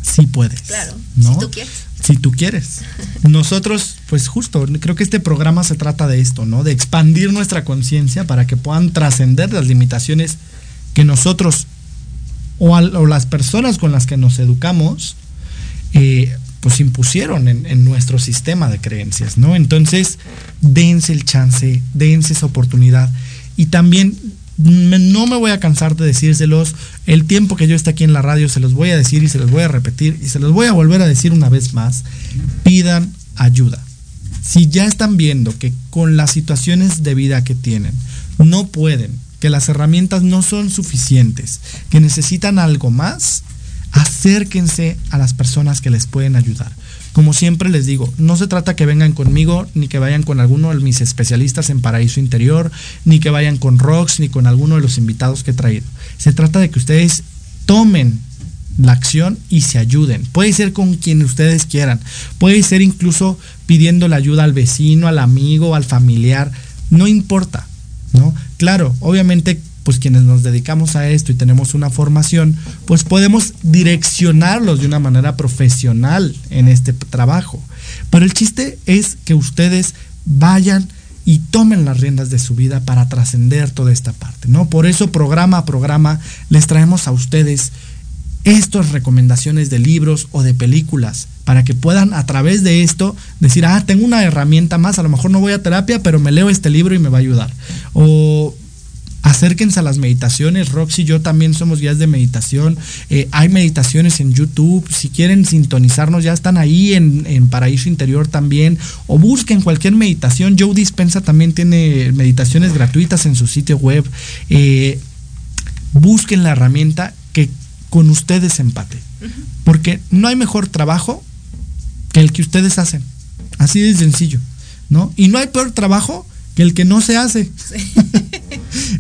si puedes. Claro, ¿no? si tú quieres. Si tú quieres. Nosotros, pues justo, creo que este programa se trata de esto, ¿no? De expandir nuestra conciencia para que puedan trascender las limitaciones que nosotros o, las personas con las que nos educamos, eh, pues impusieron en, nuestro sistema de creencias, ¿no? Entonces, dense el chance, dense esa oportunidad. Y también no me voy a cansar de decírselos, el tiempo que yo esté aquí en la radio se los voy a decir y se los voy a repetir y se los voy a volver a decir una vez más, pidan ayuda. Si ya están viendo que con las situaciones de vida que tienen no pueden que las herramientas no son suficientes, que necesitan algo más, acérquense a las personas que les pueden ayudar. Como siempre les digo, no se trata que vengan conmigo, ni que vayan con alguno de mis especialistas en paraíso interior, ni que vayan con Rox, ni con alguno de los invitados que he traído. Se trata de que ustedes tomen la acción y se ayuden. Puede ser con quien ustedes quieran. Puede ser incluso pidiendo la ayuda al vecino, al amigo, al familiar. No importa. ¿no? Claro, obviamente pues quienes nos dedicamos a esto y tenemos una formación, pues podemos direccionarlos de una manera profesional en este trabajo. Pero el chiste es que ustedes vayan y tomen las riendas de su vida para trascender toda esta parte, ¿no? Por eso programa a programa les traemos a ustedes estas recomendaciones de libros o de películas para que puedan a través de esto decir, ah, tengo una herramienta más, a lo mejor no voy a terapia, pero me leo este libro y me va a ayudar. O acérquense a las meditaciones. Roxy y yo también somos guías de meditación. Eh, hay meditaciones en YouTube. Si quieren sintonizarnos, ya están ahí en, Paraíso Interior también. O busquen cualquier meditación. Joe Dispensa también tiene meditaciones gratuitas en su sitio web. Eh, busquen la herramienta que con ustedes empate. Porque no hay mejor trabajo que el que ustedes hacen. Así de sencillo. ¿no? Y no hay peor trabajo que el que no se hace.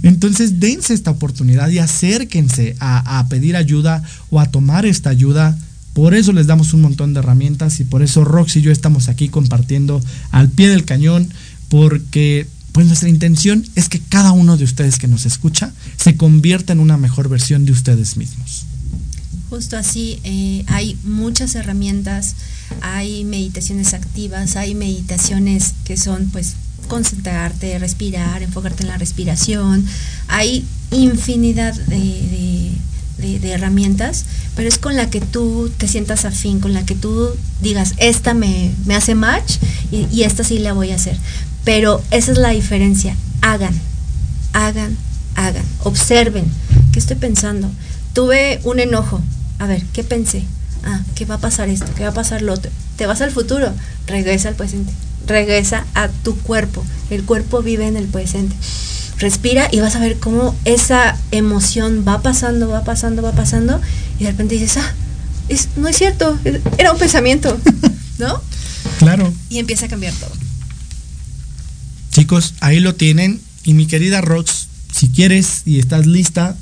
Entonces, dense esta oportunidad y acérquense a, a, pedir ayuda o a tomar esta ayuda. Por eso les damos un montón de herramientas y por eso Rox y yo estamos aquí compartiendo al pie del cañón, porque pues nuestra intención es que cada uno de ustedes que nos escucha se convierta en una mejor versión de ustedes mismos. Justo así, eh, hay muchas herramientas, hay meditaciones activas, hay meditaciones que son pues concentrarte, respirar, enfocarte en la respiración, hay infinidad de, herramientas, pero es con la que tú te sientas afín, con la que tú digas, esta me, hace match y esta sí la voy a hacer. Pero esa es la diferencia, hagan, hagan, hagan, observen, ¿qué estoy pensando? Tuve un enojo, a ver, ¿qué pensé? Ah, ¿qué va a pasar esto? ¿Qué va a pasar lo otro? Te vas al futuro, regresa al presente. regresa a tu cuerpo. El cuerpo vive en el presente. Respira y vas a ver cómo esa emoción va pasando, va pasando, va pasando y de repente dices, ah, es, no es cierto, era un pensamiento, ¿no? Claro. Y empieza a cambiar todo. Chicos, ahí lo tienen. Y mi querida Rox, si quieres y estás lista,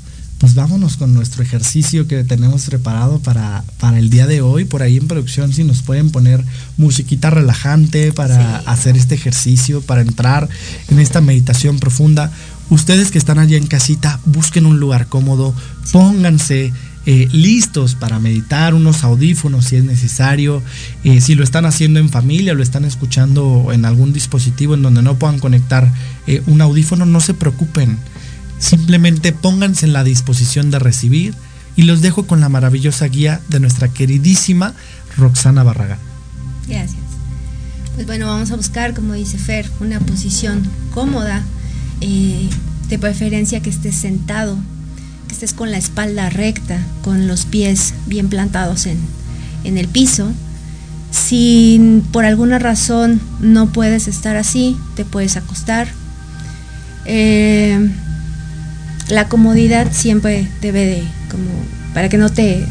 pues vámonos con nuestro ejercicio que tenemos preparado para, para el día de hoy. Por ahí en producción, si nos pueden poner musiquita relajante para hacer este ejercicio, para entrar en esta meditación profunda. Ustedes que están allá en casita, busquen un lugar cómodo, pónganse eh, listos para meditar, unos audífonos si es necesario. Eh, si lo están haciendo en familia, lo están escuchando en algún dispositivo en donde no puedan conectar eh, un audífono, no se preocupen Simplemente pónganse en la disposición de recibir y los dejo con la maravillosa guía de nuestra queridísima Roxana Barragán. Gracias. Pues bueno, vamos a buscar, como dice Fer, una posición cómoda, eh, de preferencia que estés sentado, que estés con la espalda recta, con los pies bien plantados en, en el piso. Si por alguna razón no puedes estar así, te puedes acostar. Eh, la comodidad siempre debe de, como, para que no te,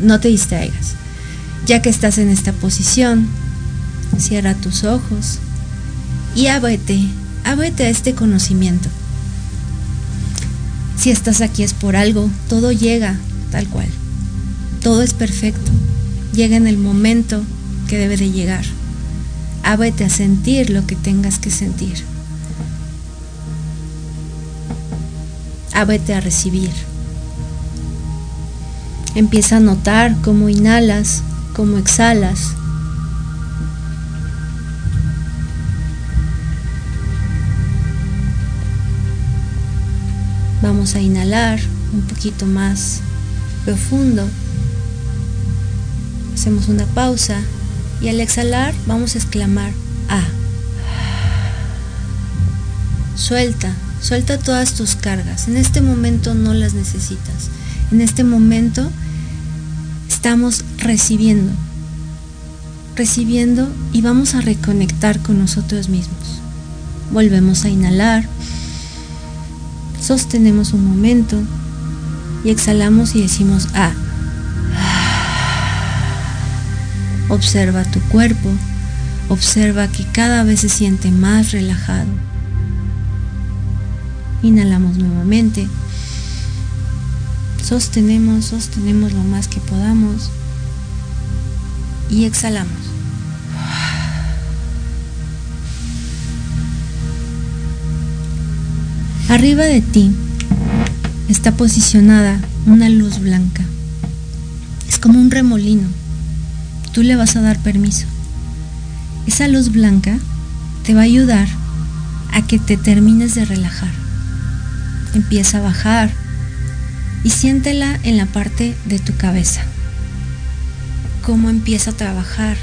no te distraigas. Ya que estás en esta posición, cierra tus ojos y ábrete, ábrete a este conocimiento. Si estás aquí es por algo, todo llega tal cual. Todo es perfecto. Llega en el momento que debe de llegar. Ábrete a sentir lo que tengas que sentir. Ábrete a recibir. Empieza a notar cómo inhalas, cómo exhalas. Vamos a inhalar un poquito más profundo. Hacemos una pausa y al exhalar vamos a exclamar ah. Suelta, Suelta todas tus cargas. En este momento no las necesitas. En este momento estamos recibiendo. Recibiendo y vamos a reconectar con nosotros mismos. Volvemos a inhalar. Sostenemos un momento y exhalamos y decimos ah. Observa tu cuerpo. Observa que cada vez se siente más relajado Inhalamos nuevamente. Sostenemos, sostenemos lo más que podamos. Y exhalamos. Arriba de ti está posicionada una luz blanca. Es como un remolino. Tú le vas a dar permiso. Esa luz blanca te va a ayudar a que te termines de relajar empieza a bajar y siéntela en la parte de tu cabeza. Cómo empieza a trabajar,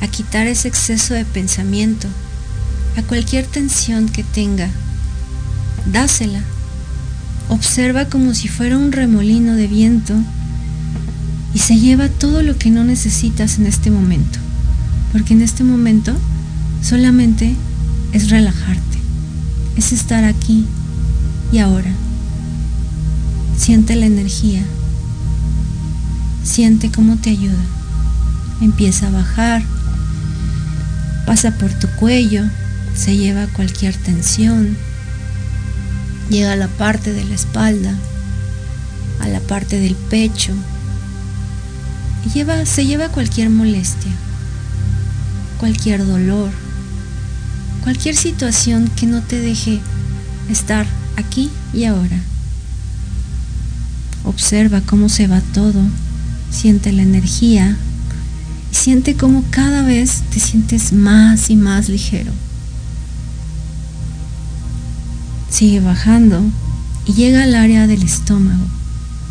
a quitar ese exceso de pensamiento, a cualquier tensión que tenga. Dásela. Observa como si fuera un remolino de viento y se lleva todo lo que no necesitas en este momento. Porque en este momento solamente es relajarte, es estar aquí y ahora, siente la energía. Siente cómo te ayuda. Empieza a bajar. Pasa por tu cuello. Se lleva cualquier tensión. Llega a la parte de la espalda. A la parte del pecho. Lleva, se lleva cualquier molestia. Cualquier dolor. Cualquier situación que no te deje estar aquí y ahora. Observa cómo se va todo, siente la energía y siente cómo cada vez te sientes más y más ligero. Sigue bajando y llega al área del estómago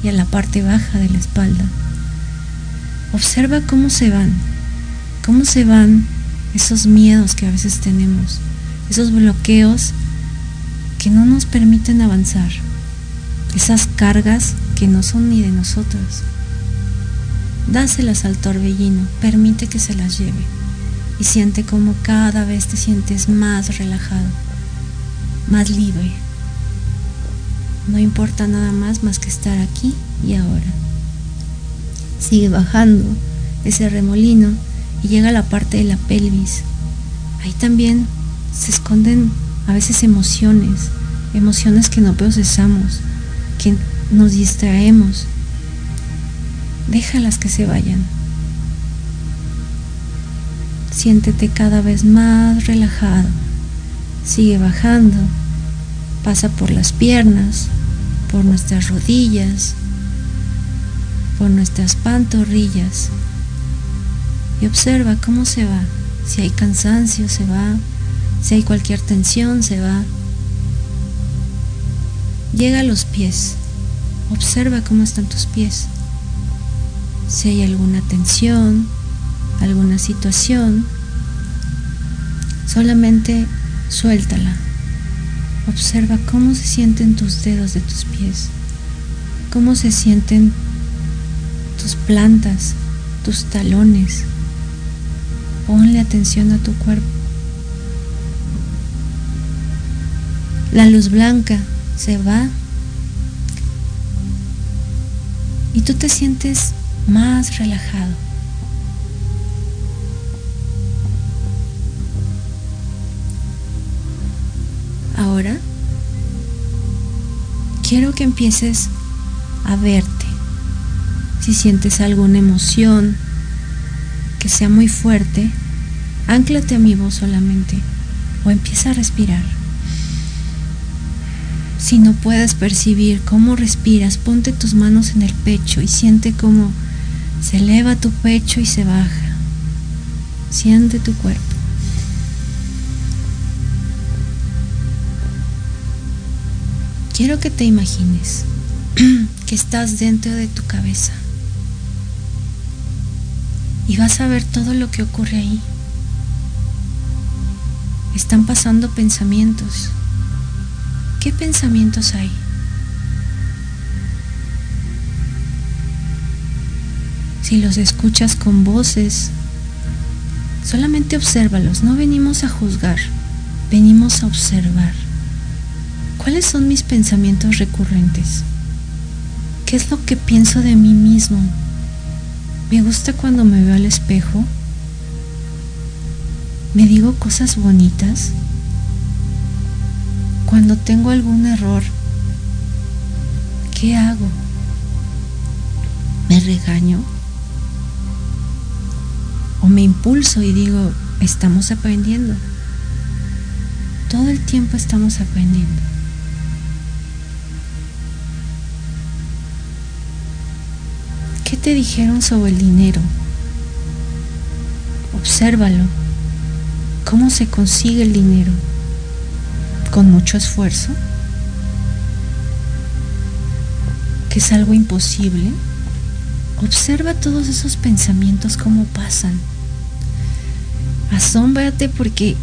y a la parte baja de la espalda. Observa cómo se van, cómo se van esos miedos que a veces tenemos, esos bloqueos que no nos permiten avanzar, esas cargas que no son ni de nosotros. Dáselas al torbellino, permite que se las lleve. y siente como cada vez te sientes más relajado, más libre. No importa nada más más que estar aquí y ahora. Sigue bajando ese remolino y llega a la parte de la pelvis. Ahí también se esconden a veces emociones, emociones que no procesamos, que nos distraemos. Déjalas que se vayan. Siéntete cada vez más relajado. Sigue bajando. Pasa por las piernas, por nuestras rodillas, por nuestras pantorrillas. Y observa cómo se va. Si hay cansancio, se va. Si hay cualquier tensión, se va. Llega a los pies. Observa cómo están tus pies. Si hay alguna tensión, alguna situación, solamente suéltala. Observa cómo se sienten tus dedos de tus pies, cómo se sienten tus plantas, tus talones. Ponle atención a tu cuerpo. La luz blanca se va y tú te sientes más relajado. Ahora quiero que empieces a verte. Si sientes alguna emoción que sea muy fuerte, anclate a mi voz solamente o empieza a respirar. Si no puedes percibir cómo respiras, ponte tus manos en el pecho y siente cómo se eleva tu pecho y se baja. Siente tu cuerpo. Quiero que te imagines que estás dentro de tu cabeza y vas a ver todo lo que ocurre ahí. Están pasando pensamientos. ¿Qué pensamientos hay? Si los escuchas con voces, solamente obsérvalos. No venimos a juzgar, venimos a observar. ¿Cuáles son mis pensamientos recurrentes? ¿Qué es lo que pienso de mí mismo? ¿Me gusta cuando me veo al espejo? ¿Me digo cosas bonitas? Cuando tengo algún error, ¿qué hago? ¿Me regaño? ¿O me impulso y digo, estamos aprendiendo? Todo el tiempo estamos aprendiendo. ¿Qué te dijeron sobre el dinero? Obsérvalo. ¿Cómo se consigue el dinero? ¿Con mucho esfuerzo? ¿Que es algo imposible? Observa todos esos pensamientos cómo pasan. Asómbrate porque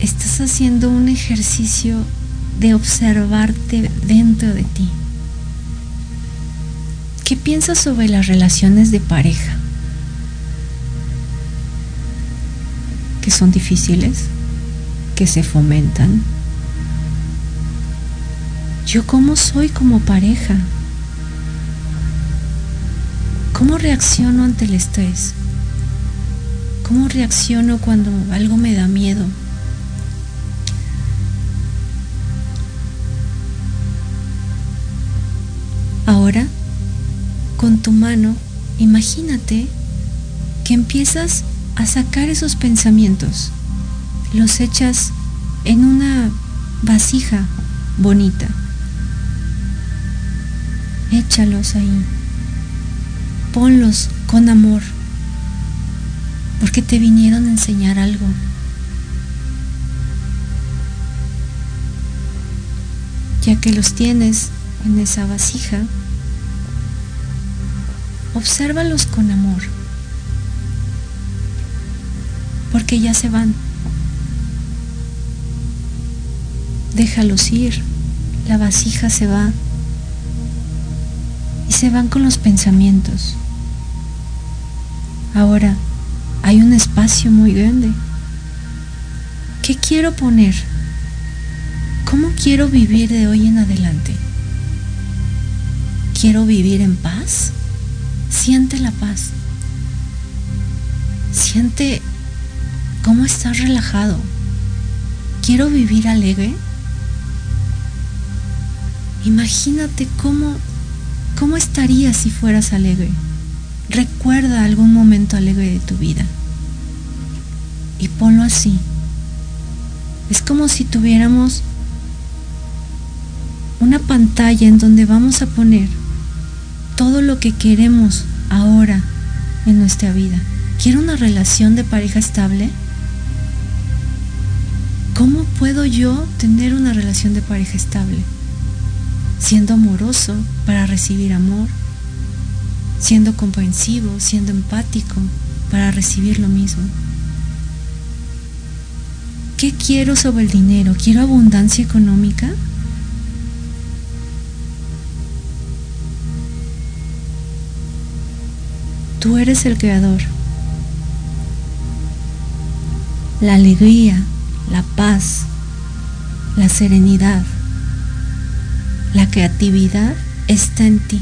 estás haciendo un ejercicio de observarte dentro de ti. ¿Qué piensas sobre las relaciones de pareja? ¿Que son difíciles? ¿Que se fomentan? ¿Yo cómo soy como pareja? ¿Cómo reacciono ante el estrés? ¿Cómo reacciono cuando algo me da miedo? Ahora con tu mano, imagínate que empiezas a sacar esos pensamientos. Los echas en una vasija bonita. Échalos ahí. Ponlos con amor. Porque te vinieron a enseñar algo. Ya que los tienes en esa vasija, obsérvalos con amor, porque ya se van. Déjalos ir, la vasija se va y se van con los pensamientos. Ahora, hay un espacio muy grande. ¿Qué quiero poner? ¿Cómo quiero vivir de hoy en adelante? ¿Quiero vivir en paz? Siente la paz. Siente cómo estás relajado. ¿Quiero vivir alegre? Imagínate cómo, cómo estarías si fueras alegre. Recuerda algún momento alegre de tu vida. Y ponlo así. Es como si tuviéramos una pantalla en donde vamos a poner todo lo que queremos ahora en nuestra vida. ¿Quiero una relación de pareja estable? ¿Cómo puedo yo tener una relación de pareja estable? Siendo amoroso para recibir amor, siendo comprensivo, siendo empático para recibir lo mismo. ¿Qué quiero sobre el dinero? ¿Quiero abundancia económica? Tú eres el creador. La alegría, la paz, la serenidad, la creatividad está en ti.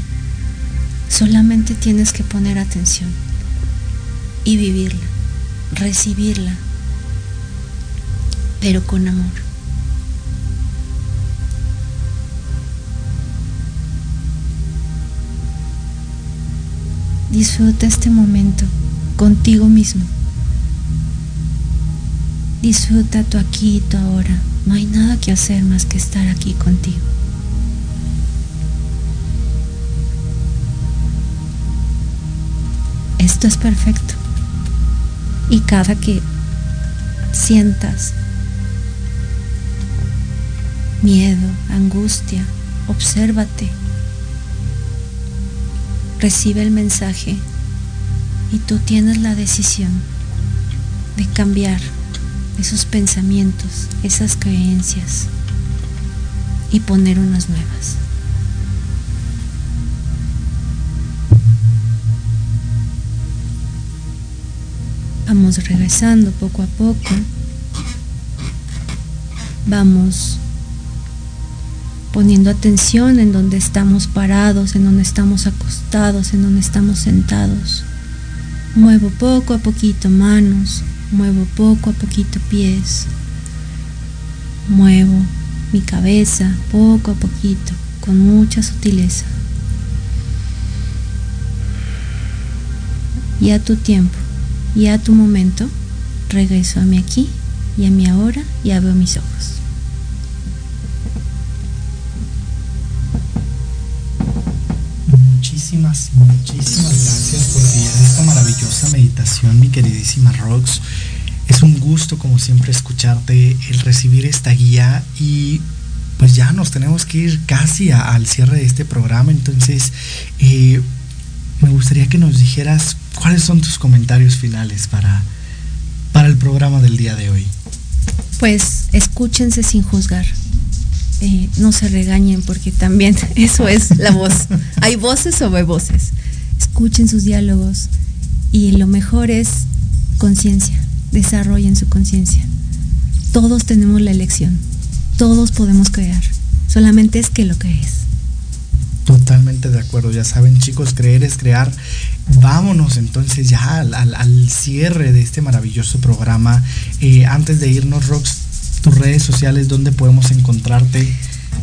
Solamente tienes que poner atención y vivirla, recibirla, pero con amor. Disfruta este momento contigo mismo. Disfruta tu aquí y tu ahora. No hay nada que hacer más que estar aquí contigo. Esto es perfecto. Y cada que sientas miedo, angustia, obsérvate. Recibe el mensaje y tú tienes la decisión de cambiar esos pensamientos, esas creencias y poner unas nuevas. Vamos regresando poco a poco. Vamos poniendo atención en donde estamos parados, en donde estamos acostados, en donde estamos sentados. Muevo poco a poquito manos, muevo poco a poquito pies, muevo mi cabeza poco a poquito, con mucha sutileza. Y a tu tiempo y a tu momento, regreso a mi aquí y a mi ahora y abro mis ojos. Muchísimas, muchísimas gracias por guiar esta maravillosa meditación, mi queridísima Rox. Es un gusto, como siempre, escucharte, el recibir esta guía y pues ya nos tenemos que ir casi al cierre de este programa. Entonces, eh, me gustaría que nos dijeras cuáles son tus comentarios finales para, para el programa del día de hoy. Pues escúchense sin juzgar. Eh, no se regañen porque también eso es la voz. Hay voces sobre voces. Escuchen sus diálogos y lo mejor es conciencia. Desarrollen su conciencia. Todos tenemos la elección. Todos podemos crear. Solamente es que lo crees. Totalmente de acuerdo, ya saben chicos, creer es crear. Vámonos entonces ya al, cierre de este maravilloso programa. Eh, antes de irnos, Rox, tus redes sociales, ¿dónde podemos encontrarte?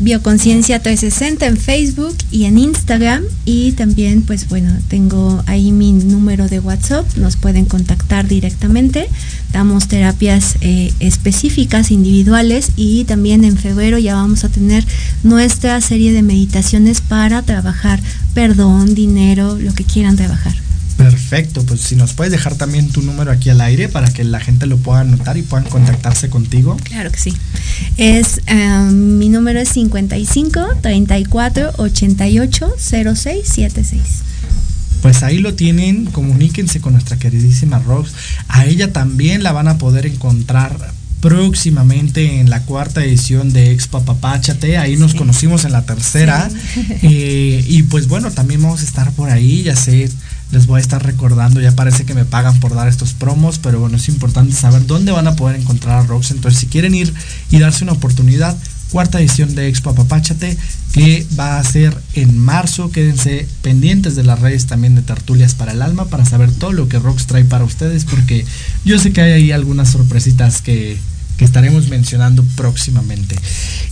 Bioconciencia 360 en Facebook y en Instagram. Y también pues bueno tengo ahí mi número de WhatsApp, nos pueden contactar directamente, damos terapias eh, específicas, individuales. Y también en febrero ya vamos a tener nuestra serie de meditaciones para trabajar. Perdón, dinero, lo que quieran trabajar. Perfecto, pues si nos puedes dejar también tu número aquí al aire para que la gente lo pueda anotar y puedan contactarse contigo. Claro que sí. Es em, mi número es 55 34 88 0676. Pues ahí lo tienen, comuníquense con nuestra queridísima Rox. A ella también la van a poder encontrar próximamente en la cuarta edición de Expo Papáchate. Ahí nos conocimos en la tercera. Eh, y pues bueno, también vamos a estar por ahí, ya sé, les voy a estar recordando, ya parece que me pagan por dar estos promos, pero bueno, es importante saber dónde van a poder encontrar a Rox. Entonces, si quieren ir y darse una oportunidad, cuarta edición de Expo Apapáchate, que va a ser en marzo. Quédense pendientes de las redes también de Tertulias para el Alma para saber todo lo que Rox trae para ustedes, porque yo sé que hay ahí algunas sorpresitas que, que estaremos mencionando próximamente.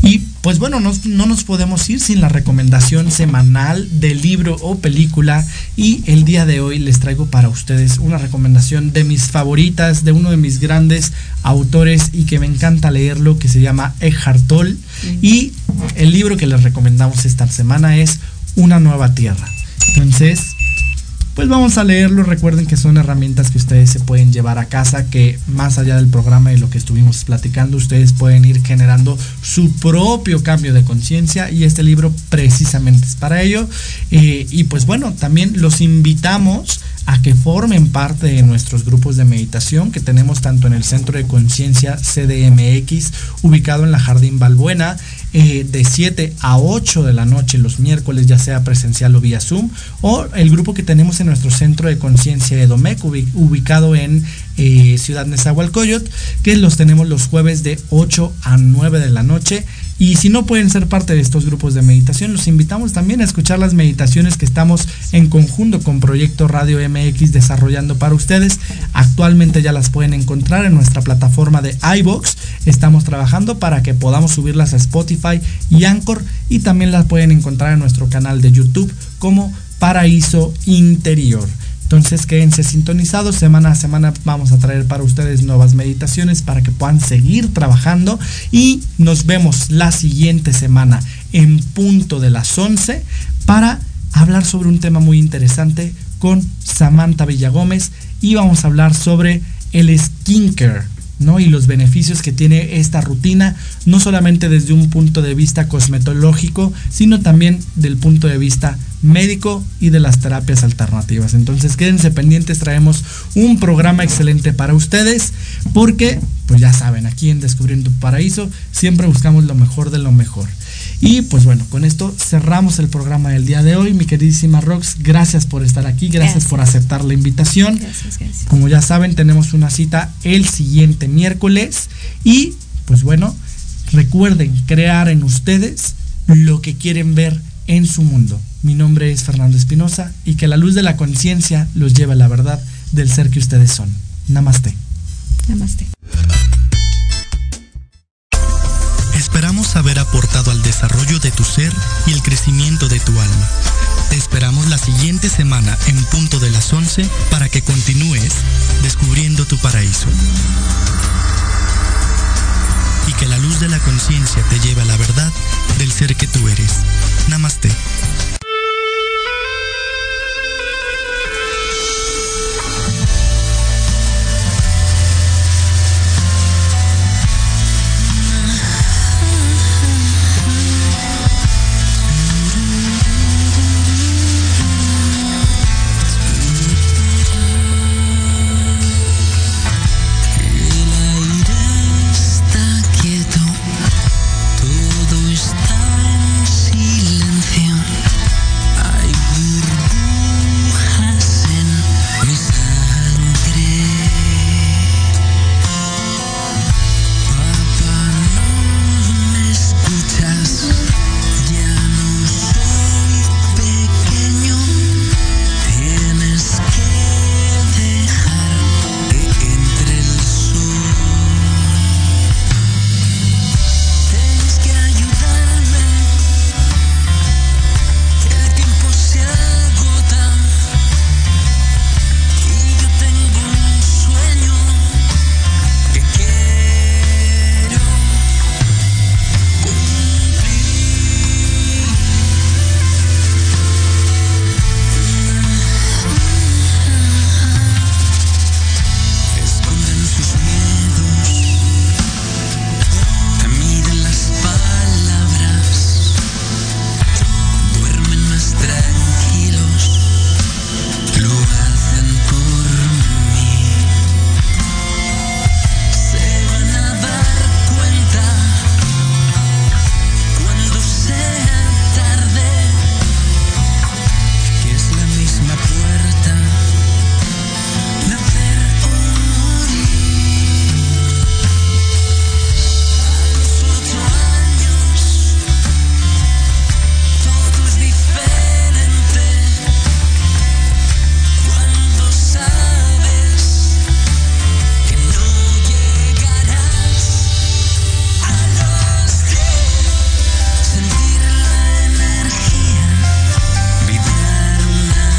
Y pues bueno, no, no, nos podemos ir sin la recomendación semanal del libro o película y el día de hoy les traigo para ustedes una recomendación de mis favoritas, de uno de mis grandes autores y que me encanta leerlo, que se llama Eckhart Tolle. Y el libro que les recomendamos esta semana es Una nueva tierra. Entonces, pues vamos a leerlo. Recuerden que son herramientas que ustedes se pueden llevar a casa, que más allá del programa y lo que estuvimos platicando, ustedes pueden ir generando su propio cambio de conciencia y este libro precisamente es para ello. Eh, y pues bueno, también los invitamos a que formen parte de nuestros grupos de meditación que tenemos tanto en el Centro de Conciencia CDMX, ubicado en la Jardín Balbuena, eh, de 7 a 8 de la noche los miércoles, ya sea presencial o vía Zoom, o el grupo que tenemos en nuestro Centro de Conciencia EDOMEC, ubicado en eh, Ciudad Nezahualcóyotl, que los tenemos los jueves de 8 a 9 de la noche y si no pueden ser parte de estos grupos de meditación, los invitamos también a escuchar las meditaciones que estamos en conjunto con Proyecto Radio MX desarrollando para ustedes. Actualmente ya las pueden encontrar en nuestra plataforma de iBox. Estamos trabajando para que podamos subirlas a Spotify y Anchor y también las pueden encontrar en nuestro canal de YouTube como Paraíso Interior. Entonces quédense sintonizados, semana a semana vamos a traer para ustedes nuevas meditaciones para que puedan seguir trabajando. Y nos vemos la siguiente semana en punto de las 11 para hablar sobre un tema muy interesante con Samantha Villagómez. Y vamos a hablar sobre el skincare ¿no? Y los beneficios que tiene esta rutina, no solamente desde un punto de vista cosmetológico, sino también del punto de vista médico y de las terapias alternativas. Entonces quédense pendientes, traemos un programa excelente para ustedes, porque, pues ya saben, aquí en Descubriendo Paraíso siempre buscamos lo mejor de lo mejor. Y pues bueno, con esto cerramos el programa del día de hoy. Mi queridísima Rox, gracias por estar aquí, gracias, por aceptar la invitación. Gracias, gracias. Como ya saben, tenemos una cita el siguiente miércoles. Y pues bueno, recuerden crear en ustedes lo que quieren ver en su mundo. Mi nombre es Fernando Espinosa y que la luz de la conciencia los lleve a la verdad del ser que ustedes son. Namaste. Namaste. Haber aportado al desarrollo de tu ser y el crecimiento de tu alma. Te esperamos la siguiente semana en punto de las 11 para que continúes descubriendo tu paraíso. Y que la luz de la conciencia te lleve a la verdad del ser que tú eres. Namaste.